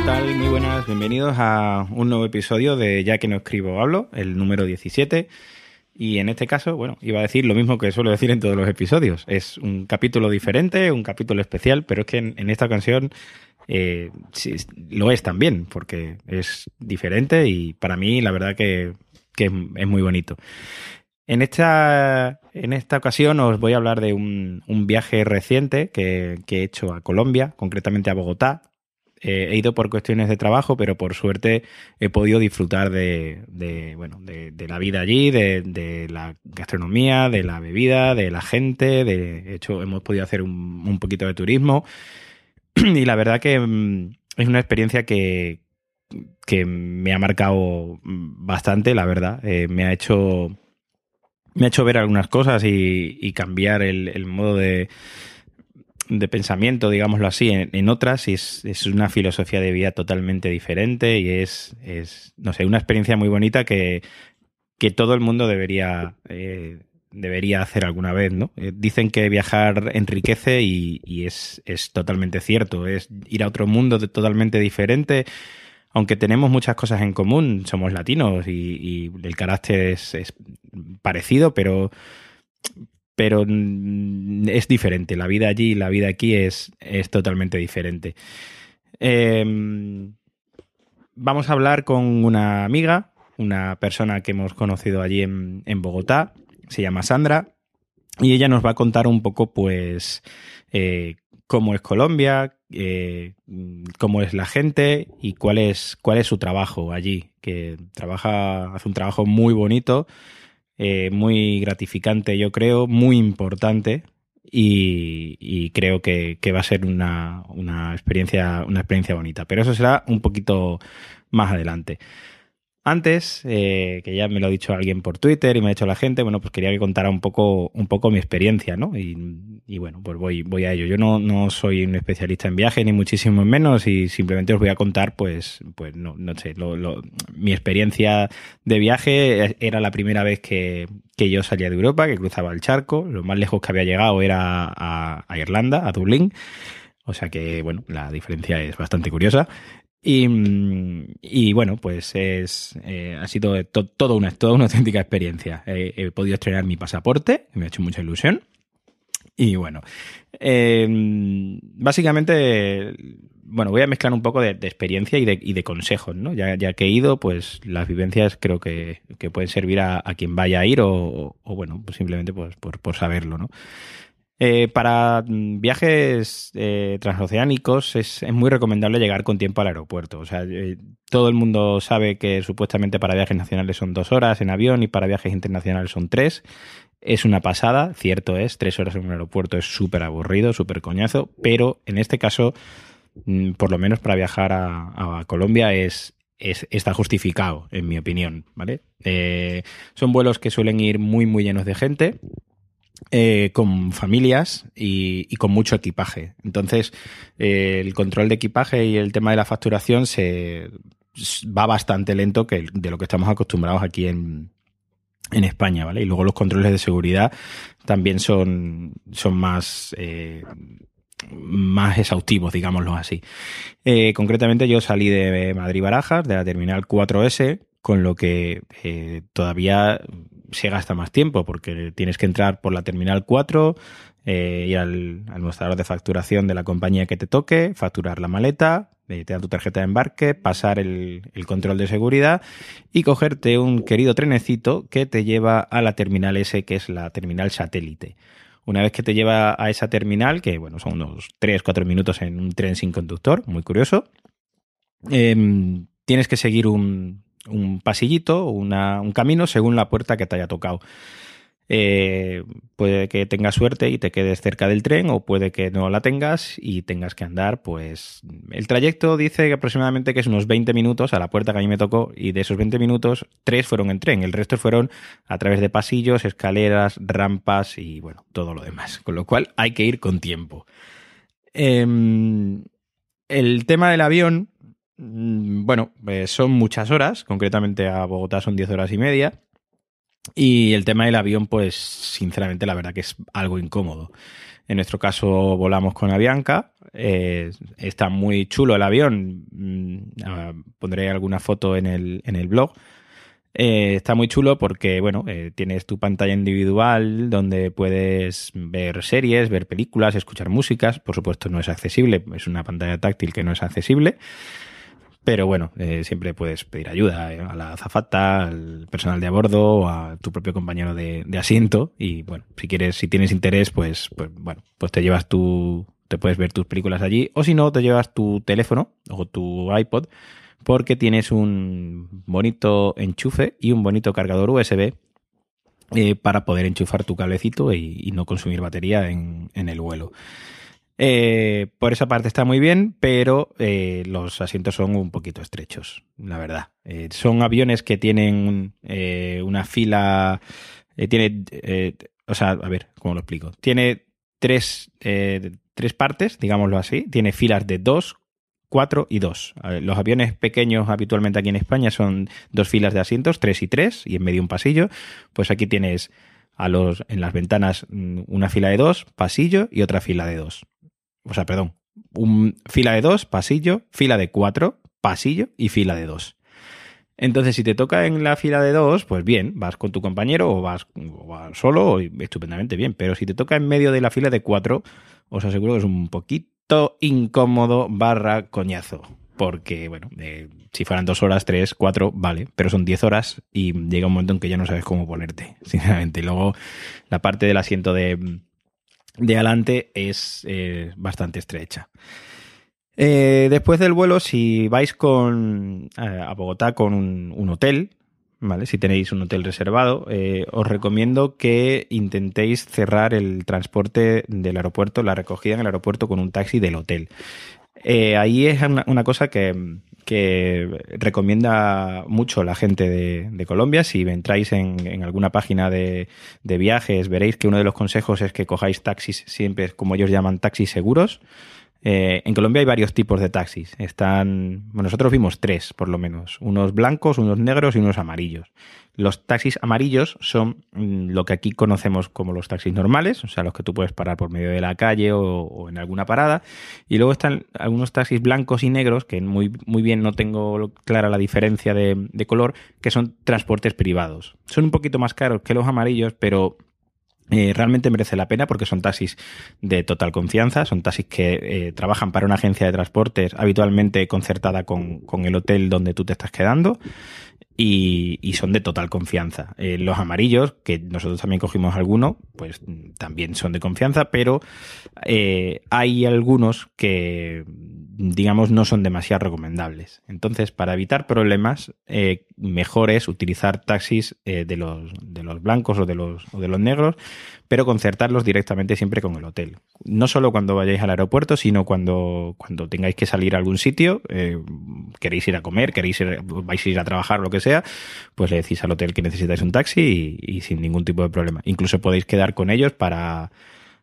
¿Qué tal? Muy buenas, bienvenidos a un nuevo episodio de Ya que no escribo hablo, el número 17. Y en este caso, bueno, iba a decir lo mismo que suelo decir en todos los episodios. Es un capítulo diferente, un capítulo especial, pero es que en, esta ocasión eh, lo es también, porque es diferente y para mí la verdad que, es, muy bonito. En esta, en esta ocasión os voy a hablar de un, un viaje reciente que, que, he hecho a Colombia, concretamente a Bogotá. Eh, he ido por cuestiones de trabajo, pero por suerte he podido disfrutar de, bueno, de, la vida allí, de, la gastronomía, de la bebida, de la gente. De hecho, hemos podido hacer un, poquito de turismo. Y la verdad que mm, es una experiencia que, que me ha marcado bastante, la verdad. Eh, me ha hecho me ha hecho ver algunas cosas y, cambiar el, modo de, de pensamiento, digámoslo así, en, otras. Y es, es, una filosofía de vida totalmente diferente y es, es no sé, una experiencia muy bonita que, que todo el mundo debería, eh, debería hacer alguna vez, ¿no? Eh, dicen que viajar enriquece y, y es, es, totalmente cierto. Es ir a otro mundo totalmente diferente aunque tenemos muchas cosas en común, somos latinos y, y el carácter es, parecido, pero, pero es diferente. La vida allí y la vida aquí es, es totalmente diferente. Eh, vamos a hablar con una amiga, una persona que hemos conocido allí en, en Bogotá, se llama Sandra, y ella nos va a contar un poco, pues, eh, cómo es Colombia, eh, cómo es la gente y cuál es, cuál es su trabajo allí, que trabaja, hace un trabajo muy bonito, eh, muy gratificante, yo creo, muy importante. Y, creo que, que, va a ser una, una, experiencia, una experiencia bonita. Pero eso será un poquito más adelante. Antes, eh, que ya me lo ha dicho alguien por Twitter y me ha dicho la gente, bueno, pues quería que contara un poco, un poco mi experiencia, ¿no? Y, bueno, pues voy, voy a ello. Yo no, no soy un especialista en viaje, ni muchísimo menos, y simplemente os voy a contar, pues, pues no, no sé, lo, lo, mi experiencia de viaje era la primera vez que, que yo salía de Europa, que cruzaba el charco. Lo más lejos que había llegado era a Irlanda, a Dublín. O sea que, bueno, la diferencia es bastante curiosa. Y, y, bueno, pues es, eh, ha sido to, todo una, toda una auténtica experiencia. He podido estrenar mi pasaporte, me ha hecho mucha ilusión. Y bueno, eh, básicamente, bueno, voy a mezclar un poco de, experiencia y de, y de, consejos, ¿no? Ya, ya, que he ido, pues las vivencias creo que, que pueden servir a, a, quien vaya a ir o, o bueno, pues simplemente pues, por, por saberlo, ¿no? Eh, para viajes eh, transoceánicos es, muy recomendable llegar con tiempo al aeropuerto. O sea, eh, todo el mundo sabe que supuestamente para viajes nacionales son dos horas en avión y para viajes internacionales son tres. Es una pasada, cierto es, tres horas en un aeropuerto es súper aburrido, súper coñazo, pero en este caso, mm, por lo menos para viajar a, a Colombia es, es, está justificado, en mi opinión, ¿vale? Eh, son vuelos que suelen ir muy, muy llenos de gente eh, con familias y, con mucho equipaje. Entonces, eh, el control de equipaje y el tema de la facturación se va bastante lento que de lo que estamos acostumbrados aquí en, en España, ¿vale? Y luego los controles de seguridad también son, son más, eh, más exhaustivos, digámoslo así. Concretamente yo salí de Madrid Barajas, de la terminal 4S, con lo que eh, todavía se gasta más tiempo porque tienes que entrar por la terminal 4, eh, ir al, mostrador de facturación de la compañía que te toque, facturar la maleta, eh, te dan tu tarjeta de embarque, pasar el, el, control de seguridad y cogerte un querido trenecito que te lleva a la terminal S, que es la terminal satélite. Una vez que te lleva a esa terminal, que bueno, son unos 3-4 minutos en un tren sin conductor, muy curioso, eh, tienes que seguir un, un pasillito, una, un camino según la puerta que te haya tocado. eh, puede que tengas suerte y te quedes cerca del tren o puede que no la tengas y tengas que andar, pues el trayecto dice que aproximadamente que es unos 20 minutos a la puerta que a mí me tocó y de esos 20 minutos, tres fueron en tren, el resto fueron a través de pasillos, escaleras, rampas y bueno, todo lo demás, con lo cual hay que ir con tiempo. Em, el tema del avión, bueno, pues son muchas horas, concretamente a Bogotá son 10 horas y media. Y el tema del avión, pues sinceramente la verdad que es algo incómodo. En nuestro caso volamos con Avianca, eh, está muy chulo el avión, mm, ah, pondré alguna foto en el, en el blog. Eh, está muy chulo porque, bueno, eh, tienes tu pantalla individual donde puedes ver series, ver películas, escuchar músicas. Por supuesto, no es accesible, es una pantalla táctil que no es accesible. Pero bueno, eh, siempre puedes pedir ayuda eh, a la azafata, al personal de a bordo, o a tu propio compañero de, asiento. Y bueno, si quieres, si tienes interés, pues, pues bueno, pues te llevas tu, te puedes ver tus películas allí. O si no, te llevas tu teléfono o tu iPod, porque tienes un bonito enchufe y un bonito cargador USB eh, para poder enchufar tu cablecito y, no consumir batería en, en el vuelo. Eh, por esa parte está muy bien, pero eh, los asientos son un poquito estrechos, la verdad. Eh, son aviones que tienen una fila, tiene, o sea, a ver, ¿cómo lo explico? Tiene tres, tres partes, digámoslo así. Tiene filas de dos, cuatro y dos. Los aviones pequeños habitualmente aquí en España son dos filas de asientos, tres y tres, y en medio un pasillo. Pues aquí tienes a los, en las ventanas mm, una fila de dos, pasillo y otra fila de dos o sea, perdón, un, fila de dos, pasillo, fila de cuatro, pasillo y fila de dos. Entonces, si te toca en la fila de dos, pues bien, vas con tu compañero o vas, solo, estupendamente bien. Pero si te toca en medio de la fila de cuatro, os aseguro que es un poquito incómodo barra coñazo. Porque, bueno, si fueran dos horas, tres, cuatro, vale, pero son diez horas y llega un momento en que ya no sabes cómo ponerte, sinceramente. Y luego la parte del asiento de, de adelante es eh, bastante estrecha. Eh, después del vuelo, si vais con, eh, a Bogotá con un, hotel, ¿vale? Si tenéis un hotel reservado, os recomiendo que intentéis cerrar el transporte del aeropuerto, la recogida en el aeropuerto con un taxi del hotel. ahí es una cosa que, que recomienda mucho la gente de, Colombia. Si entráis en, alguna página de, viajes, veréis que uno de los consejos es que cojáis taxis siempre, como ellos llaman, taxis seguros. Eh, en Colombia hay varios tipos de taxis. Están, bueno, nosotros vimos tres, por lo menos. Unos blancos, unos negros y unos amarillos. Los taxis amarillos son mm, lo que aquí conocemos como los taxis normales, o sea, los que tú puedes parar por medio de la calle o, en alguna parada. Y luego están algunos taxis blancos y negros, que muy, muy bien no tengo clara la diferencia de, de color, que son transportes privados. Son un poquito más caros que los amarillos, pero eh, realmente merece la pena porque son taxis de total confianza, son taxis que eh, trabajan para una agencia de transportes habitualmente concertada con, con, el hotel donde tú te estás quedando y, son de total confianza. Eh, los amarillos, que nosotros también cogimos algunos, pues también son de confianza, pero hay algunos que, digamos, no son demasiado recomendables. Entonces, para evitar problemas, eh, mejor es utilizar taxis de, los, de los blancos o de los, o de los negros, pero concertarlos directamente siempre con el hotel. No solo cuando vayáis al aeropuerto, sino cuando, cuando tengáis que salir a algún sitio, queréis ir a comer, queréis ir, vais a ir a trabajar, lo que sea pues le decís al hotel que necesitáis un taxi y, sin ningún tipo de problema. Incluso podéis quedar con ellos para,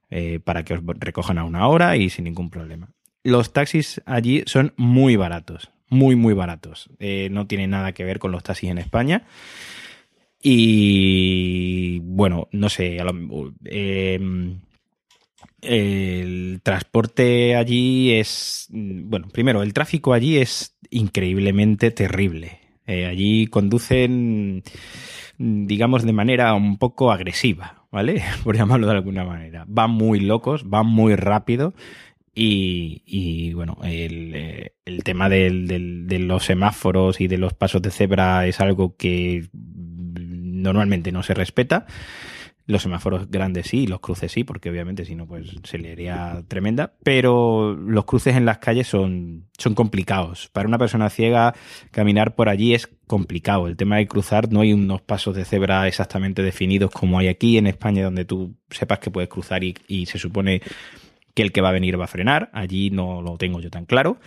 eh, para que os recojan a una hora y sin ningún problema. Los taxis allí son muy baratos, muy, muy baratos. Eh, no tienen nada que ver con los taxis en España. Y bueno, no sé, em, el transporte allí es, bueno, primero, el tráfico allí es increíblemente terrible. Eh, allí conducen, digamos, de manera un poco agresiva, ¿vale? Por llamarlo de alguna manera. Van muy locos, van muy rápido. Y, bueno, el, tema de los semáforos y de los pasos de cebra es algo que normalmente no se respeta. Los semáforos grandes sí, los cruces sí, porque obviamente si no, pues se le haría tremenda. Pero los cruces en las calles son, son complicados. Para una persona ciega, caminar por allí es complicado. El tema de cruzar, no hay unos pasos de cebra exactamente definidos como hay aquí en España, donde tú sepas que puedes cruzar y, y se supone que el que va a venir va a frenar. Allí no lo tengo yo tan claro.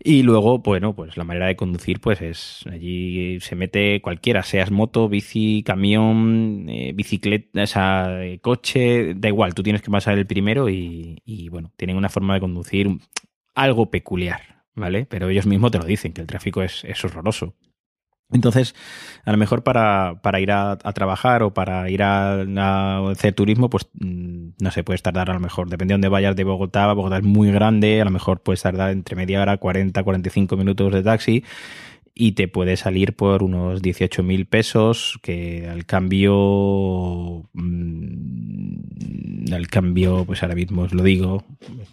Y luego, bueno, pues la manera de conducir, pues es allí se mete cualquiera, seas moto, bici, camión, eh, bicicleta, eh, coche, da igual, tú tienes que pasar el primero y, y, bueno, tienen una forma de conducir algo peculiar, ¿vale? Pero ellos mismos te lo dicen, que el tráfico es, es horroroso. Entonces, a lo mejor para, para ir a, a, trabajar o para ir a, a, hacer turismo, pues mm, no sé, puedes tardar a lo mejor, depende de dónde vayas de Bogotá, Bogotá es muy grande, a lo mejor puedes tardar entre media hora, 40, 45 minutos de taxi y te puede salir por unos 18 mil pesos, que al cambio, mmm, al cambio, pues ahora mismo os lo digo,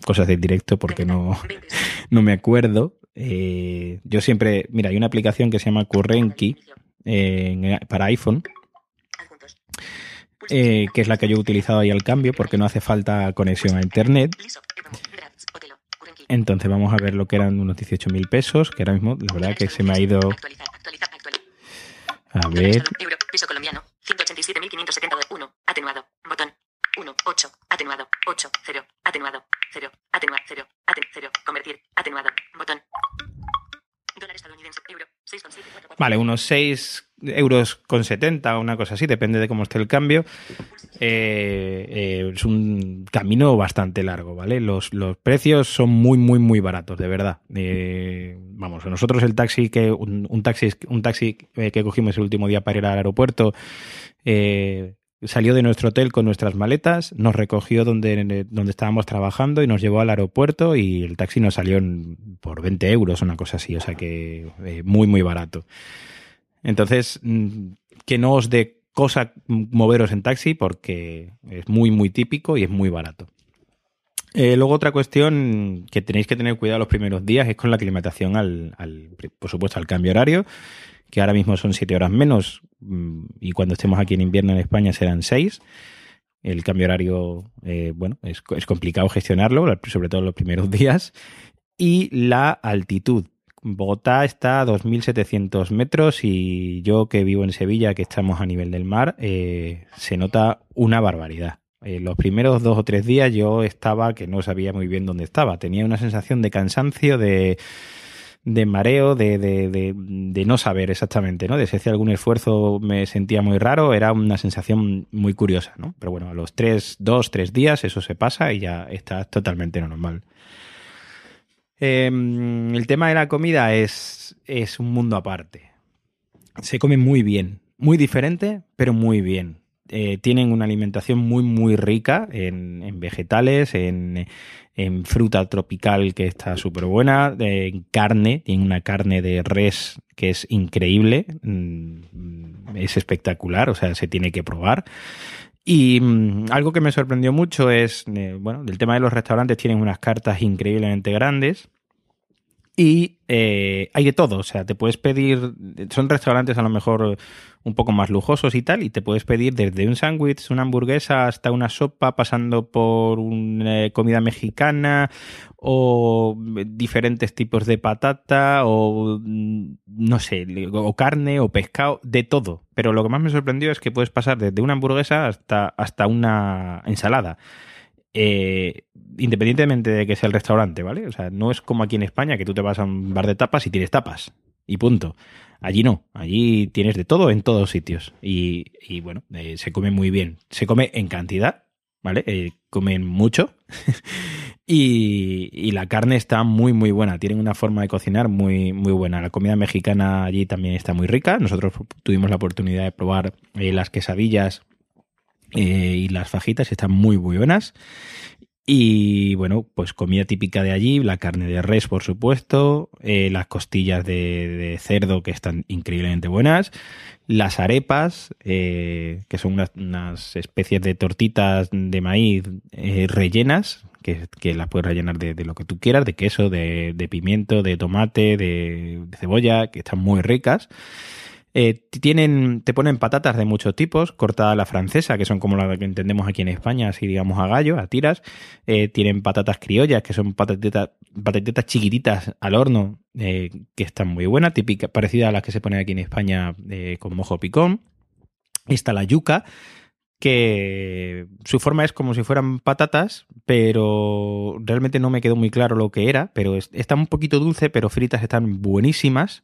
cosas de directo porque no, no me acuerdo, eh, yo siempre, mira, hay una aplicación que se llama Currenki eh, para iPhone, eh, que es la que yo he utilizado ahí al cambio porque no hace falta conexión a Internet. Entonces vamos a ver lo que eran unos 18 mil pesos, que ahora mismo la verdad que se me ha ido... A ver... Piso colombiano, 187.571, atenuado, botón, 1, 8, atenuado, 8, 0, atenuado, 0, atenuado, 0, atenuado, 0, convertir, atenuado, botón. Dólar estadounidense, euro, 6,7. Vale, unos 6 euros con 70, una cosa así, depende de cómo esté el cambio. Eh, eh, es un camino bastante largo, ¿vale? Los, los, precios son muy, muy, muy baratos, de verdad. Eh, vamos, nosotros el taxi que, un, taxi, un taxi que cogimos el último día para ir al aeropuerto, eh, salió de nuestro hotel con nuestras maletas, nos recogió donde, donde estábamos trabajando y nos llevó al aeropuerto y el taxi nos salió por 20 euros, una cosa así, o sea que eh, muy, muy barato. Entonces, mm, que no os dé cosa moveros en taxi porque es muy, muy típico y es muy barato. Eh, luego otra cuestión que tenéis que tener cuidado los primeros días es con la aclimatación al, al por supuesto, al cambio horario que ahora mismo son 7 horas menos mm, y cuando estemos aquí en invierno en España serán 6. El cambio horario, eh, bueno, es, es, complicado gestionarlo, sobre todo los primeros días. Y la altitud. Bogotá está a 2.700 metros y yo que vivo en Sevilla, que estamos a nivel del mar, eh, se nota una barbaridad. Eh, los primeros dos o tres días yo estaba que no sabía muy bien dónde estaba. Tenía una sensación de cansancio, de de mareo, de, de, de, no saber exactamente, ¿no? De si hacía algún esfuerzo me sentía muy raro, era una sensación muy curiosa, ¿no? Pero bueno, a los tres, dos, tres días eso se pasa y ya está totalmente normal. Eh, el tema de la comida es, es un mundo aparte. Se come muy bien, muy diferente, pero muy bien. Eh, tienen una alimentación muy, muy rica en, vegetales, en, fruta tropical que está súper buena, en carne, tienen una carne de res que es increíble, mm, es espectacular, o sea, se tiene que probar. Y mmm, algo que me sorprendió mucho es, eh, bueno, del tema de los restaurantes tienen unas cartas increíblemente grandes y eh, hay de todo, o sea, te puedes pedir, son restaurantes a lo mejor un poco más lujosos y tal, y te puedes pedir desde un sándwich, una hamburguesa, hasta una sopa, pasando por una eh, comida mexicana o diferentes tipos de patata o mm, no sé, o carne o pescado, de todo. Pero lo que más me sorprendió es que puedes pasar desde una hamburguesa hasta, hasta una ensalada eh, independientemente de que sea el restaurante, ¿vale? O sea, no es como aquí en España que tú te vas a un bar de tapas y tienes tapas. Y punto. Allí no. Allí tienes de todo en todos sitios. Y, bueno, eh, se come muy bien. Se come en cantidad, ¿vale? Eh, comen mucho. y, y, la carne está muy, muy buena. Tienen una forma de cocinar muy, muy buena. La comida mexicana allí también está muy rica. Nosotros tuvimos la oportunidad de probar las quesadillas eh, y las fajitas están muy, muy buenas. Y bueno, pues comida típica de allí, la carne de res, por supuesto, eh, las costillas de, cerdo que están increíblemente buenas, las arepas, eh, que son unas, especies de tortitas de maíz eh, rellenas, que, que, las puedes rellenar de, lo que tú quieras, de queso, de, pimiento, de tomate, de, cebolla, que están muy ricas. Eh, tienen, te ponen patatas de muchos tipos, cortada a la francesa, que son como la que entendemos aquí en España, así digamos a gallo, a tiras. Eh, tienen patatas criollas, que son patatitas, patatitas chiquititas al horno, eh, que están muy buenas, típica, parecida a las que se ponen aquí en España con mojo picón. Está la yuca, que su forma es como si fueran patatas, pero realmente no me quedó muy claro lo que era, pero está un poquito dulce, pero fritas están buenísimas.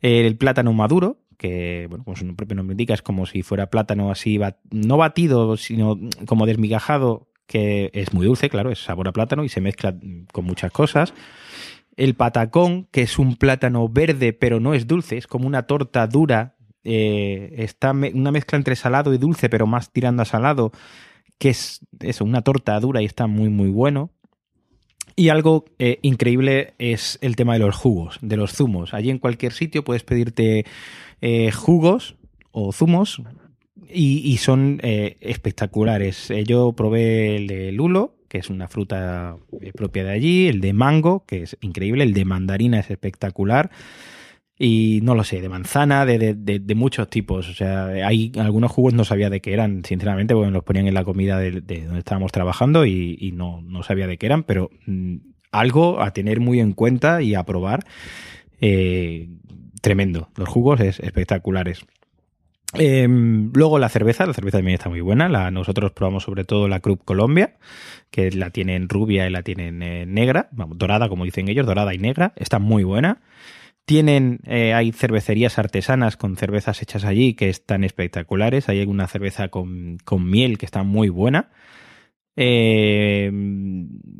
El plátano maduro, que, bueno, como su propio nombre indica, es como si fuera plátano así, no batido, sino como desmigajado, que es muy dulce, claro, es sabor a plátano y se mezcla con muchas cosas. El patacón, que es un plátano verde, pero no es dulce, es como una torta dura, eh, está una mezcla entre salado y dulce, pero más tirando a salado, que es eso, una torta dura y está muy, muy bueno. Y algo eh, increíble es el tema de los jugos, de los zumos. Allí en cualquier sitio puedes pedirte eh, jugos o zumos y, son eh, espectaculares. Yo probé el de lulo, que es una fruta propia de allí, el de mango, que es increíble, el de mandarina es espectacular. Y no lo sé, de manzana, de, de, muchos tipos. O sea, hay algunos jugos no sabía de qué eran, sinceramente, porque los ponían en la comida de, donde estábamos trabajando y, no, no, sabía de qué eran, pero mm, algo a tener muy en cuenta y a probar. Eh, tremendo. Los jugos es espectaculares. Em, luego la cerveza, la cerveza también está muy buena. Nosotros probamos sobre todo la Cruz Colombia, que la tienen rubia y la tienen eh, negra, dorada como dicen ellos, dorada y negra. Está muy buena. Tienen, eh, hay cervecerías artesanas con cervezas hechas allí que están espectaculares. Hay una cerveza con, miel que está muy buena. Eh,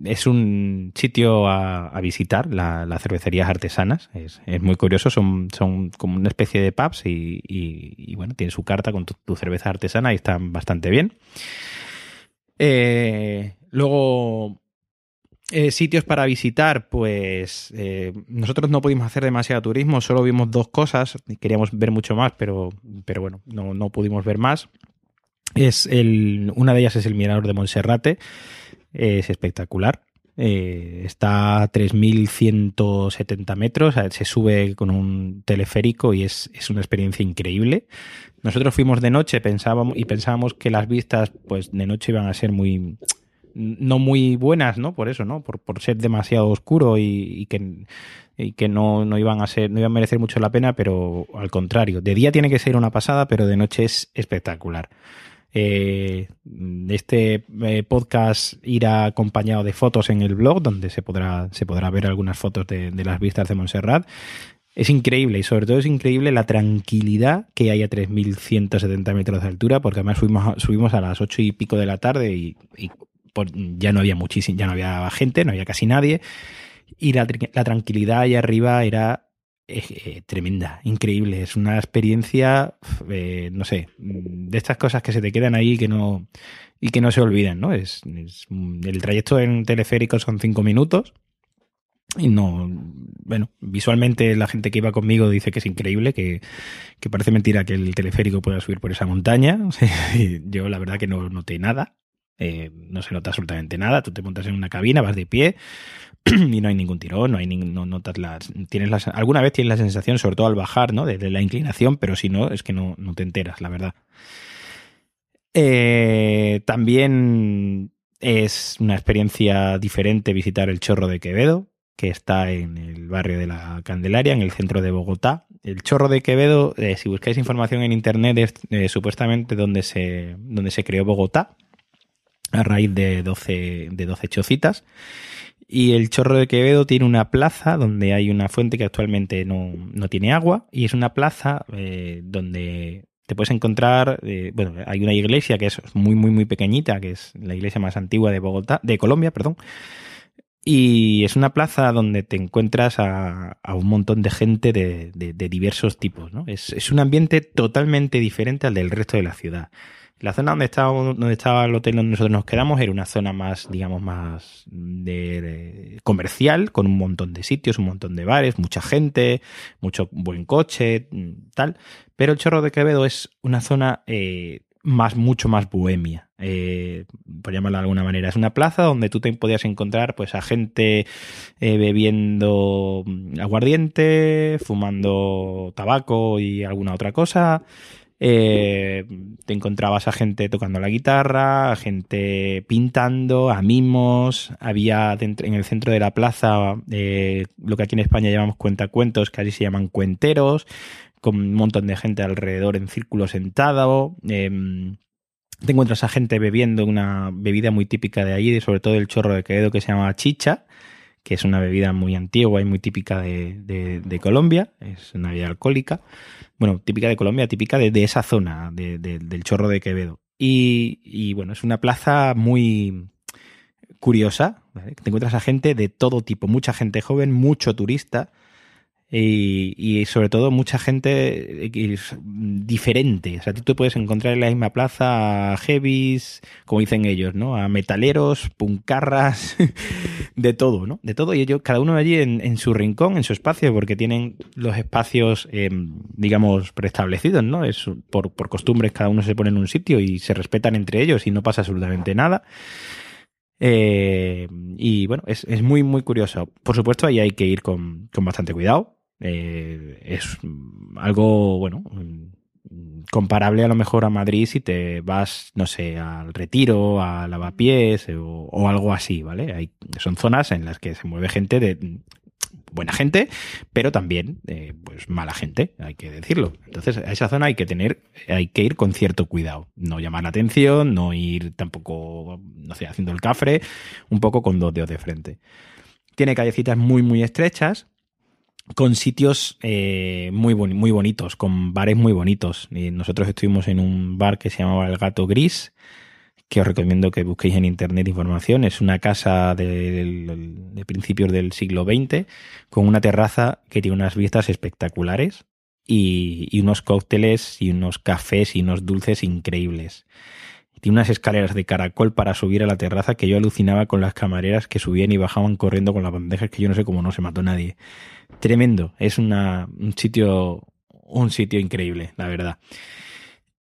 es un sitio a, visitar, las cervecerías artesanas. Es, muy curioso, son, son como una especie de pubs y, bueno, tiene su carta con tu, cerveza artesana y están bastante bien. Eh, luego, eh, sitios para visitar, pues eh, nosotros no pudimos hacer demasiado turismo, solo vimos dos cosas, queríamos ver mucho más, pero, pero bueno, no, no pudimos ver más. Es el, una de ellas es el Mirador de Monserrate, es espectacular. Eh, está a 3.170 metros, se sube con un teleférico y es, es, una experiencia increíble. Nosotros fuimos de noche pensábamos, y pensábamos que las vistas pues de noche iban a ser muy, no muy buenas, ¿no? Por eso, ¿no? Por, ser demasiado oscuro y, que, no, no, iban a ser, no iban a merecer mucho la pena, pero al contrario. De día tiene que ser una pasada, pero de noche es espectacular. Eh, este eh, podcast irá acompañado de fotos en el blog, donde se podrá, se podrá ver algunas fotos de, las vistas de Montserrat. Es increíble y sobre todo es increíble la tranquilidad que hay a 3.170 metros de altura, porque además subimos, subimos a las 8 y pico de la tarde y ya no había muchísimo, ya no había gente, no había casi nadie. Y la, tranquilidad ahí arriba era eh, eh, tremenda, increíble. Es una experiencia, eh, no sé, de estas cosas que se te quedan ahí que no, y que no se olvidan, ¿no? Es, el trayecto en teleférico son cinco minutos. Y no, bueno, visualmente la gente que iba conmigo dice que es increíble, que, que parece mentira que el teleférico pueda subir por esa montaña. Yo la verdad que no noté nada. Eh, no se nota absolutamente nada. Tú te montas en una cabina, vas de pie y no hay ningún tirón, no hay no notas las, tienes alguna vez tienes la sensación, sobre todo al bajar, ¿no? De, la inclinación, pero si no, es que no, no te enteras, la verdad. Eh, también es una experiencia diferente visitar el Chorro de Quevedo, que está en el barrio de la Candelaria, en el centro de Bogotá. El Chorro de Quevedo, eh, si buscáis información en internet, es supuestamente donde se, donde se creó Bogotá a raíz de 12, de 12 chocitas. Y el Chorro de Quevedo tiene una plaza donde hay una fuente que actualmente no, tiene agua y es una plaza eh, donde te puedes encontrar, eh, bueno, hay una iglesia que es muy, muy, muy pequeñita, que es la iglesia más antigua de Bogotá, de Colombia, perdón. Y es una plaza donde te encuentras a, un montón de gente de, diversos tipos, ¿no? Es, es un ambiente totalmente diferente al del resto de la ciudad. La zona donde estaba, donde estaba el hotel donde nosotros nos quedamos era una zona más, digamos, más de, comercial, con un montón de sitios, un montón de bares, mucha gente, mucho buen coche, tal. Pero el Chorro de Quevedo es una zona eh, más, mucho más bohemia, eh, por llamarlo de alguna manera. Es una plaza donde tú te podías encontrar pues a gente eh, bebiendo aguardiente, fumando tabaco y alguna otra cosa. Eh, te encontrabas a gente tocando la guitarra, a gente pintando, a mimos. Había en el centro de la plaza lo que aquí en España llamamos cuentacuentos, que allí se llaman cuenteros con un montón de gente alrededor en círculo sentado. Em, te encuentras a gente bebiendo una bebida muy típica de allí, sobre todo el chorro de Quevedo que se llama chicha, que es una bebida muy antigua y muy típica de, Colombia, es una bebida alcohólica, bueno, típica de Colombia, típica de, esa zona, del chorro de Quevedo. Y, bueno, es una plaza muy curiosa, te encuentras a gente de todo tipo, mucha gente joven, mucho turista, y, sobre todo mucha gente eh, diferente. O sea, tú puedes encontrar en la misma plaza a heavies, como dicen ellos, ¿no? A metaleros, puncarras, de todo, ¿no? De todo. Y ellos, cada uno allí en, su rincón, en su espacio, porque tienen los espacios, em, digamos, preestablecidos, ¿no? Es por, por costumbres, cada uno se pone en un sitio y se respetan entre ellos y no pasa absolutamente nada. Eh, y bueno, es, es, muy, muy curioso. Por supuesto, ahí hay que ir con, con bastante cuidado eh, es algo, bueno, comparable a lo mejor a Madrid si te vas, no sé, al retiro, a lavapiés o, o algo así, ¿vale? Hay, son zonas en las que se mueve gente de buena gente, pero también eh, pues mala gente, hay que decirlo. Entonces, a esa zona hay que tener, hay que ir con cierto cuidado. No llamar la atención, no ir tampoco, no sé, haciendo el cafre, un poco con dos dedos de frente. Tiene callecitas muy, muy estrechas, con sitios eh, muy, muy bonitos, con bares muy bonitos. Y nosotros estuvimos en un bar que se llamaba El Gato Gris, que os recomiendo que busquéis en internet información. Es una casa de, principios del siglo XX, con una terraza que tiene unas vistas espectaculares y, y unos cócteles y unos cafés y unos dulces increíbles. Tiene unas escaleras de caracol para subir a la terraza que yo alucinaba con las camareras que subían y bajaban corriendo con las bandejas que yo no sé cómo no se mató nadie. Tremendo. Es una, un sitio, un sitio increíble, la verdad.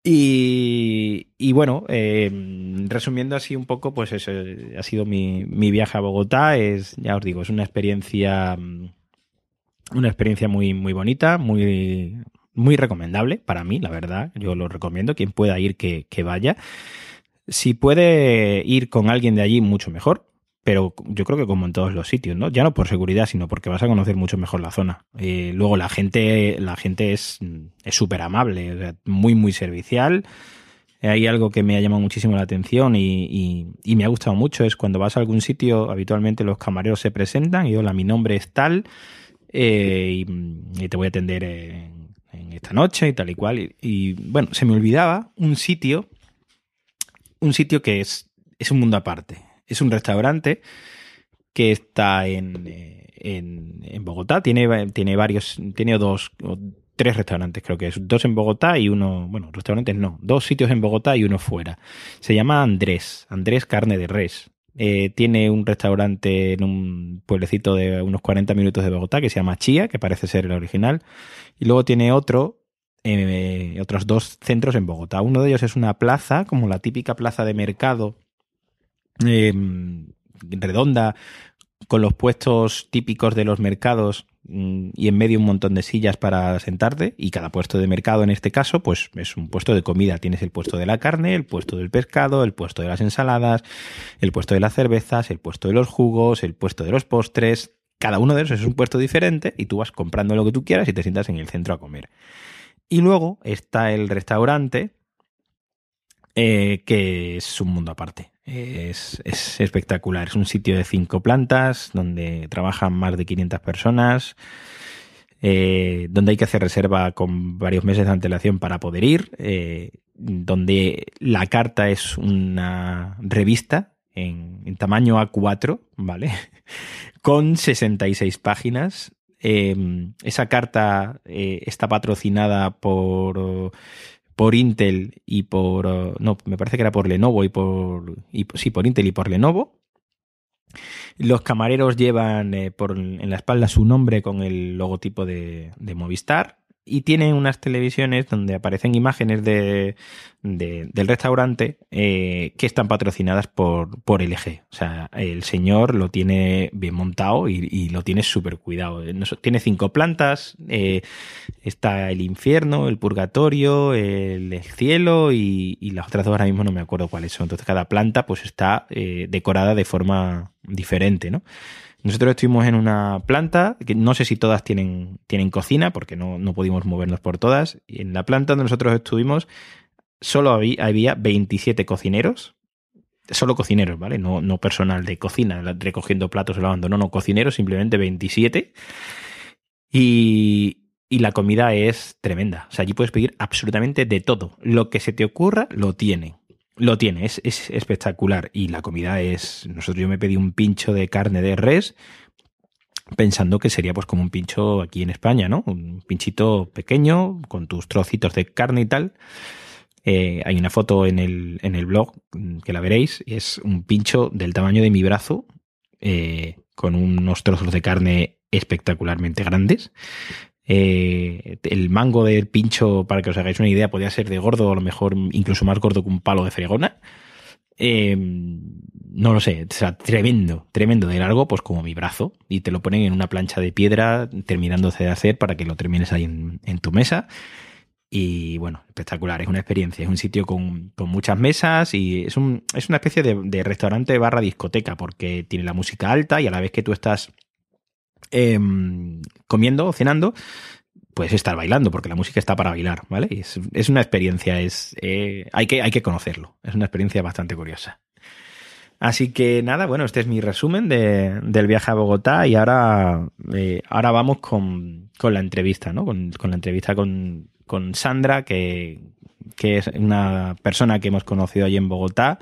Y, bueno, eh, resumiendo así un poco, pues eso ha sido mi, mi viaje a Bogotá. Es, ya os digo, es una experiencia, una experiencia muy, muy bonita, muy, muy recomendable para mí, la verdad. Yo lo recomiendo. Quien pueda ir, que, que vaya. Si puede ir con alguien de allí, mucho mejor. Pero yo creo que como en todos los sitios, ¿no? Ya no por seguridad, sino porque vas a conocer mucho mejor la zona. Eh, luego la gente, la gente es súper amable, muy, muy servicial. Hay algo que me ha llamado muchísimo la atención y, y, me ha gustado mucho, es cuando vas a algún sitio, habitualmente los camareros se presentan y hola, mi nombre es tal eh, y, te voy a atender en, esta noche y tal y cual. y bueno, se me olvidaba un sitio un sitio que es, es un mundo aparte. Es un restaurante que está en, eh, en, Bogotá. Tiene, tiene varios, tiene dos, tres restaurantes, creo que es. Dos en Bogotá y uno, bueno, restaurantes no, dos sitios en Bogotá y uno fuera. Se llama Andrés, Andrés Carne de Res. Eh, tiene un restaurante en un pueblecito de unos 40 minutos de Bogotá que se llama Chía, que parece ser el original. Y luego tiene otro eh, otros dos centros en Bogotá. Uno de ellos es una plaza, como la típica plaza de mercado, em, redonda, con los puestos típicos de los mercados mm, y en medio un montón de sillas para sentarte y cada puesto de mercado en este caso pues es un puesto de comida. Tienes el puesto de la carne el puesto del pescado el puesto de las ensaladas el puesto de las cervezas el puesto de los jugos el puesto de los postres. Cada uno de esos es un puesto diferente y tú vas comprando lo que tú quieras y te sientas en el centro a comer y luego está el restaurante, eh, que es un mundo aparte. Es, espectacular. Es un sitio de cinco plantas donde trabajan más de 500 personas. Eh, donde hay que hacer reserva con varios meses de antelación para poder ir, eh, donde la carta es una revista en, en, tamaño A4, ¿vale? Con 66 páginas Em, esa carta eh, está patrocinada por, por Intel y por. No, me parece que era por Lenovo y por. Sí, por Intel y por Lenovo. Los camareros llevan eh, por, en la espalda su nombre con el logotipo de, Movistar. Y tiene unas televisiones donde aparecen imágenes de, del restaurante eh, que están patrocinadas por, por LG. O sea, el señor lo tiene bien montado y, lo tiene súper cuidado. Tiene cinco plantas, eh, está el infierno, el purgatorio, el, cielo y, las otras dos ahora mismo no me acuerdo cuáles son. Entonces cada planta pues está eh, decorada de forma diferente, ¿no? Nosotros estuvimos en una planta, que no sé si todas tienen, tienen cocina, porque no, no pudimos movernos por todas. Y en la planta donde nosotros estuvimos, solo había, había 27 cocineros. Solo cocineros, ¿vale? No, no personal de cocina, recogiendo platos o lavando. No, no, cocineros, simplemente 27. Y, y la comida es tremenda. O sea, allí puedes pedir absolutamente de todo. Lo que se te ocurra, lo tiene. Lo tiene, es, espectacular. Y la comida es. Nosotros yo me pedí un pincho de carne de res pensando que sería pues como un pincho aquí en España, ¿no? Un pinchito pequeño, con tus trocitos de carne y tal. Eh, hay una foto en el, en el blog que la veréis. Es un pincho del tamaño de mi brazo, eh, con unos trozos de carne espectacularmente grandes. Eh, el mango del pincho, para que os hagáis una idea, podría ser de gordo, a lo mejor incluso más gordo que un palo de fregona. Eh, no lo sé, o sea, tremendo, tremendo de largo, pues como mi brazo, y te lo ponen en una plancha de piedra terminándose de hacer para que lo termines ahí en, tu mesa. Y bueno, espectacular, es una experiencia, es un sitio con, muchas mesas y es, un, es una especie de, de, restaurante barra discoteca porque tiene la música alta y a la vez que tú estás Em, comiendo o cenando, puedes estar bailando, porque la música está para bailar, ¿vale? Es, una experiencia, es, eh, hay, que, hay que conocerlo, es una experiencia bastante curiosa. Así que nada, bueno, este es mi resumen del viaje a Bogotá y ahora, eh, ahora vamos con, la entrevista, ¿no? Con, la entrevista con, Sandra, que, que, es una persona que hemos conocido allí en Bogotá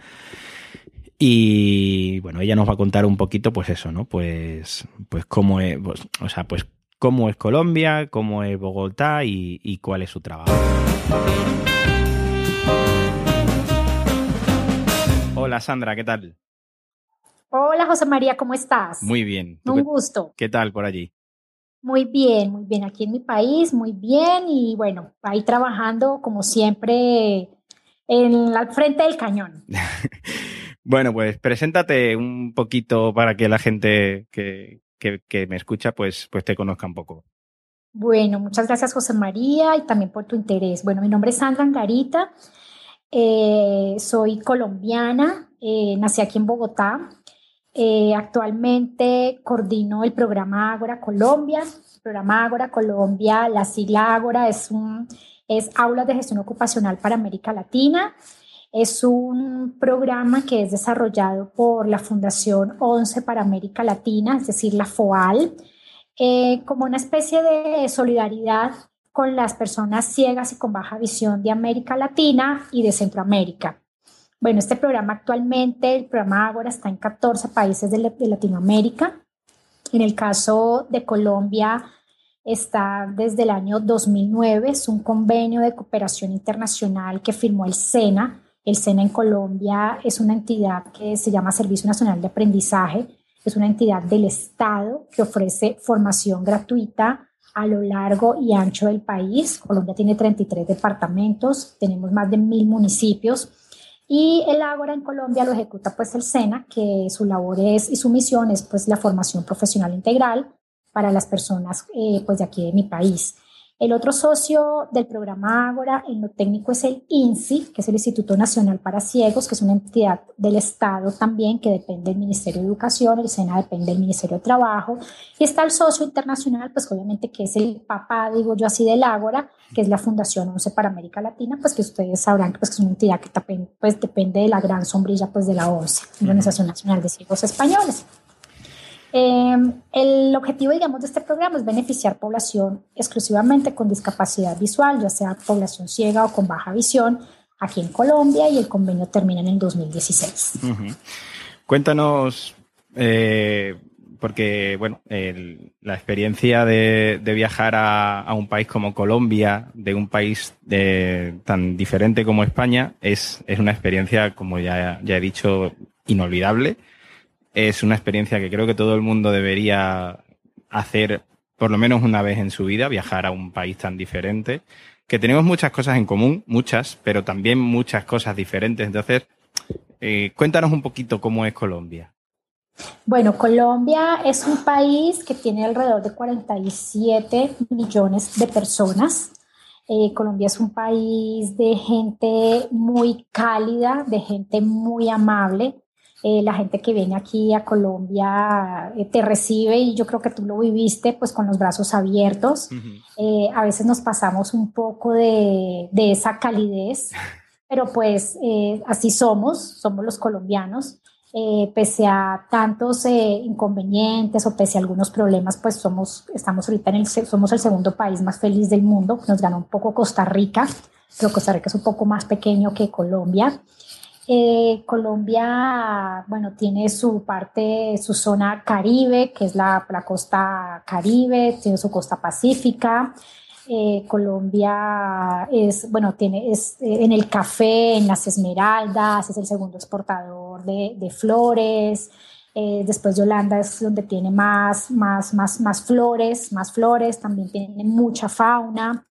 y bueno, ella nos va a contar un poquito, pues eso, ¿no? Pues, pues cómo es, pues, o sea, pues cómo es Colombia, cómo es Bogotá y, cuál es su trabajo. Hola Sandra, ¿qué tal? Hola José María, ¿cómo estás? Muy bien. Un gusto. ¿Qué tal por allí? Muy bien, muy bien. Aquí en mi país, muy bien. Y bueno, ahí trabajando como siempre en la frente del cañón. Bueno, pues preséntate un poquito para que la gente que, me escucha pues, pues te conozca un poco. Bueno, muchas gracias José María y también por tu interés. Bueno, mi nombre es Sandra Angarita, eh, soy colombiana, eh, nací aquí en Bogotá. Eh, actualmente coordino el programa Ágora Colombia. El programa Ágora Colombia, la sigla Ágora es, un, es Aulas de Gestión Ocupacional para América Latina. Es un programa que es desarrollado por la Fundación 11 para América Latina, es decir, la FOAL, eh, como una especie de solidaridad con las personas ciegas y con baja visión de América Latina y de Centroamérica. Bueno, este programa actualmente, el programa Ágora está en 14 países de, de Latinoamérica. En el caso de Colombia, está desde el año 2009, es un convenio de cooperación internacional que firmó el SENA el SENA en Colombia es una entidad que se llama Servicio Nacional de Aprendizaje, es una entidad del Estado que ofrece formación gratuita a lo largo y ancho del país. Colombia tiene 33 departamentos, tenemos más de mil municipios y el Ágora en Colombia lo ejecuta pues el SENA, que su labor es y su misión es pues la formación profesional integral para las personas eh, pues de aquí de mi país. El otro socio del programa Ágora en lo técnico es el INSI, que es el Instituto Nacional para Ciegos, que es una entidad del Estado también que depende del Ministerio de Educación, el SENA depende del Ministerio de Trabajo. Y está el socio internacional, pues obviamente que es el papá, digo yo así, del Ágora, que es la Fundación 11 para América Latina, pues que ustedes sabrán pues, que es una entidad que pues, depende de la gran sombrilla pues, de la ONCE, Organización Nacional de Ciegos Españoles. Em, el objetivo, digamos, de este programa es beneficiar población exclusivamente con discapacidad visual, ya sea población ciega o con baja visión, aquí en Colombia y el convenio termina en el 2016. Cuéntanos, eh, porque, bueno, la experiencia de, viajar a, un país como Colombia, de un país tan diferente como España, es, una experiencia, como ya he dicho, inolvidable es una experiencia que creo que todo el mundo debería hacer por lo menos una vez en su vida, viajar a un país tan diferente, que tenemos muchas cosas en común, muchas, pero también muchas cosas diferentes. Entonces, eh, cuéntanos un poquito cómo es Colombia. Bueno, Colombia es un país que tiene alrededor de 47 millones de personas. Eh, Colombia es un país de gente muy cálida, de gente muy amable. Eh, la gente que viene aquí a Colombia te recibe y yo creo que tú lo viviste pues con los brazos abiertos. a veces nos pasamos un poco de, de esa calidez pero pues eh, así somos, somos los colombianos. Eh, pese a tantos eh, inconvenientes o pese a algunos problemas, pues somos, estamos ahorita en el, somos el segundo país más feliz del mundo. Nos ganó un poco Costa Rica, pero Costa Rica es un poco más pequeño que Colombia. Colombia, bueno, tiene su parte, su zona caribe, que es la, la costa caribe, tiene su costa pacífica, eh, Colombia es, bueno, tiene, es eh, en el café, en las esmeraldas, es el segundo exportador de, flores. Eh, después de Holanda es donde tiene más, más, más, más flores, más flores, también tiene mucha fauna.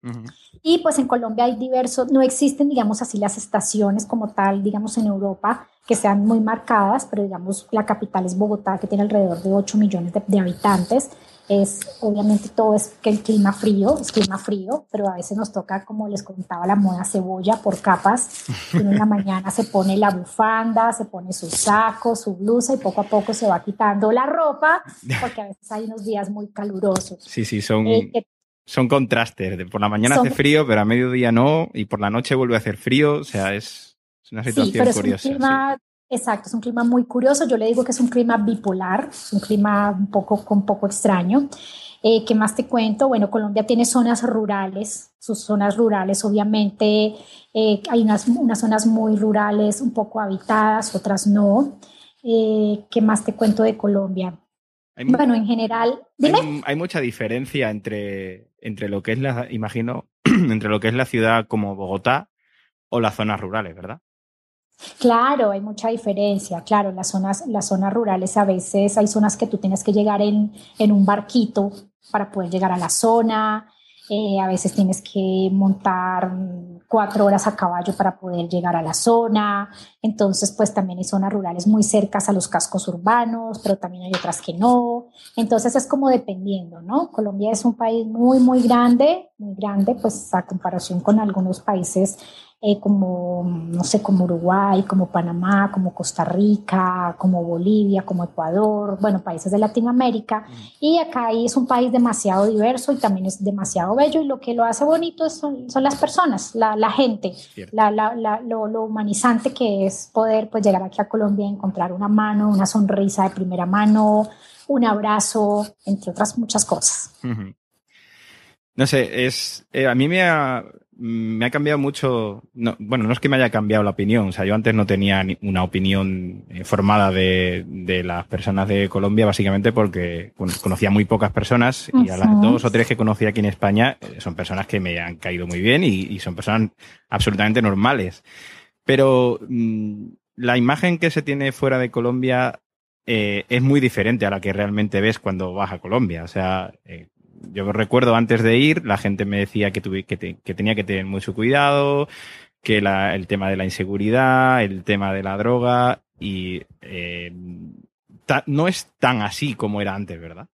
Y pues en Colombia hay diversos, no existen, digamos así, las estaciones como tal, digamos en Europa, que sean muy marcadas, pero digamos la capital es Bogotá, que tiene alrededor de 8 millones de, de habitantes es obviamente todo es que el clima frío, es clima frío, pero a veces nos toca, como les contaba, la moda cebolla por capas. en la mañana se pone la bufanda, se pone su saco, su blusa y poco a poco se va quitando la ropa, porque a veces hay unos días muy calurosos. Sí, sí, son, eh, son contrastes. Por la mañana hace frío, pero a mediodía no, y por la noche vuelve a hacer frío, o sea, es, una situación sí, curiosa. Exacto, es un clima muy curioso. Yo le digo que es un clima bipolar, es un clima un poco, un poco extraño. Eh, ¿Qué más te cuento? Bueno, Colombia tiene zonas rurales, sus zonas rurales obviamente, eh, hay unas, unas, zonas muy rurales, un poco habitadas, otras no. Eh, ¿Qué más te cuento de Colombia? Bueno, en general, dime. Hay, mucha diferencia entre, entre lo que es la, imagino, entre lo que es la ciudad como Bogotá o las zonas rurales, ¿verdad? Claro, hay mucha diferencia. Claro, las zonas, las zonas rurales a veces hay zonas que tú tienes que llegar en, en un barquito para poder llegar a la zona. Eh, a veces tienes que montar cuatro horas a caballo para poder llegar a la zona. Entonces, pues también hay zonas rurales muy cercas a los cascos urbanos, pero también hay otras que no. Entonces es como dependiendo, ¿no? Colombia es un país muy, muy grande, muy grande, pues a comparación con algunos países eh, como, no sé, como Uruguay, como Panamá, como Costa Rica, como Bolivia, como Ecuador, bueno, países de Latinoamérica. Mm. Y acá es un país demasiado diverso y también es demasiado bello y lo que lo hace bonito son, son las personas, la, la gente, la, la, lo, lo, humanizante que es poder pues, llegar aquí a Colombia y encontrar una mano, una sonrisa de primera mano, un abrazo, entre otras muchas cosas. No sé, es, eh, a mí me ha, me ha cambiado mucho. bueno, no es que me haya cambiado la opinión. O sea, yo antes no tenía una opinión eh, formada de, de las personas de Colombia, básicamente porque conocía muy pocas personas y a las dos o tres que conocí aquí en España eh, son personas que me han caído muy bien y, son personas absolutamente normales. Pero mm, la imagen que se tiene fuera de Colombia eh, es muy diferente a la que realmente ves cuando vas a Colombia. O sea, yo recuerdo antes de ir, la gente me decía que, que, tenía que tener mucho cuidado, que el tema de la inseguridad, el tema de la droga, y eh, no es tan así como era antes, ¿verdad?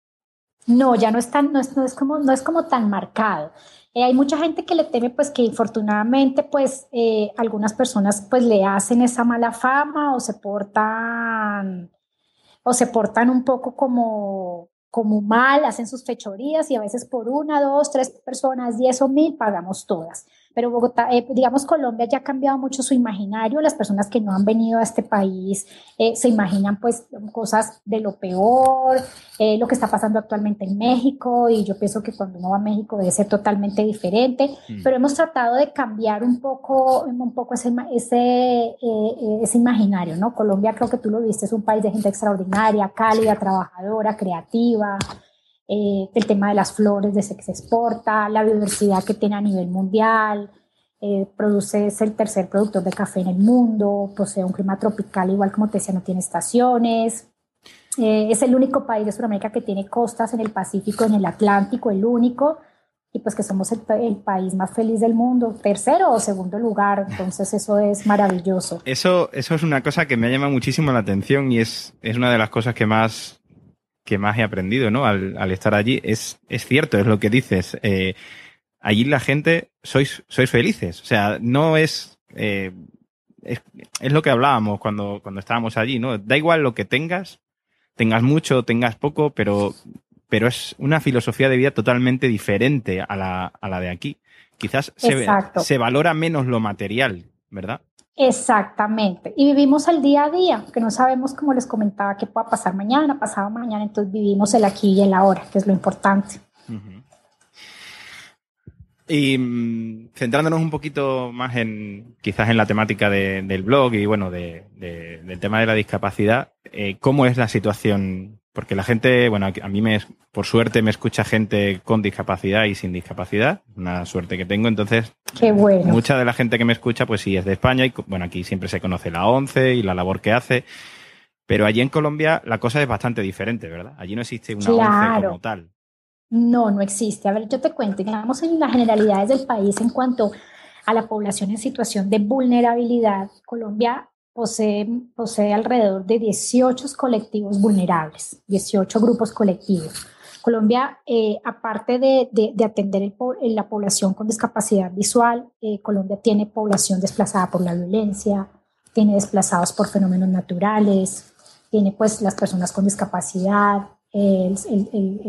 No, ya no es tan, no es, no es como, no es como tan marcado. Eh, hay mucha gente que le teme, pues que infortunadamente, pues eh, algunas personas, pues le hacen esa mala fama o se portan, o se portan un poco como, como mal, hacen sus fechorías y a veces por una, dos, tres personas, diez o mil, pagamos todas pero Bogotá, eh, digamos, Colombia ya ha cambiado mucho su imaginario. Las personas que no han venido a este país eh, se imaginan pues cosas de lo peor, eh, lo que está pasando actualmente en México y yo pienso que cuando uno va a México debe ser totalmente diferente, mm. pero hemos tratado de cambiar un poco, un poco ese, ese, ese imaginario, ¿no? Colombia creo que tú lo viste, es un país de gente extraordinaria, cálida, trabajadora, creativa. Eh, el tema de las flores de que se exporta, la biodiversidad que tiene a nivel mundial, eh, produce, es el tercer productor de café en el mundo, posee un clima tropical, igual como te decía, no tiene estaciones. Eh, es el único país de Sudamérica que tiene costas en el Pacífico, en el Atlántico, el único y pues que somos el, país más feliz del mundo, tercero o segundo lugar, entonces eso es maravilloso. Eso, eso es una cosa que me ha llamado muchísimo la atención y es, es una de las cosas que más, que más he aprendido, ¿no? Al, al estar allí. Es, es cierto, es lo que dices. Eh, allí la gente sois, sois felices. O sea, no es, eh, es, es, lo que hablábamos cuando, cuando estábamos allí, ¿no? Da igual lo que tengas, tengas mucho, tengas poco, pero pero es una filosofía de vida totalmente diferente a la, a la de aquí. Quizás se, se, valora menos lo material, ¿verdad? Exactamente. Y vivimos el día a día, que no sabemos, como les comentaba, qué pueda pasar mañana, pasado mañana, entonces vivimos el aquí y el ahora, que es lo importante. Y mm, centrándonos un poquito más en quizás en la temática del blog y bueno, de, del tema de la discapacidad, eh, ¿cómo es la situación porque la gente, bueno, a mí me, por suerte me escucha gente con discapacidad y sin discapacidad, una suerte que tengo, entonces Qué bueno. mucha de la gente que me escucha pues sí es de España y bueno, aquí siempre se conoce la ONCE y la labor que hace, pero allí en Colombia la cosa es bastante diferente, ¿verdad? Allí no existe una ONCE como tal. No, no existe. A ver, yo te cuento, digamos en las generalidades del país en cuanto a la población en situación de vulnerabilidad, Colombia posee, posee alrededor de 18 colectivos vulnerables, 18 grupos colectivos. Colombia, eh, aparte de, de, atender el, la población con discapacidad visual, eh, Colombia tiene población desplazada por la violencia, tiene desplazados por fenómenos naturales, tiene pues las personas con discapacidad,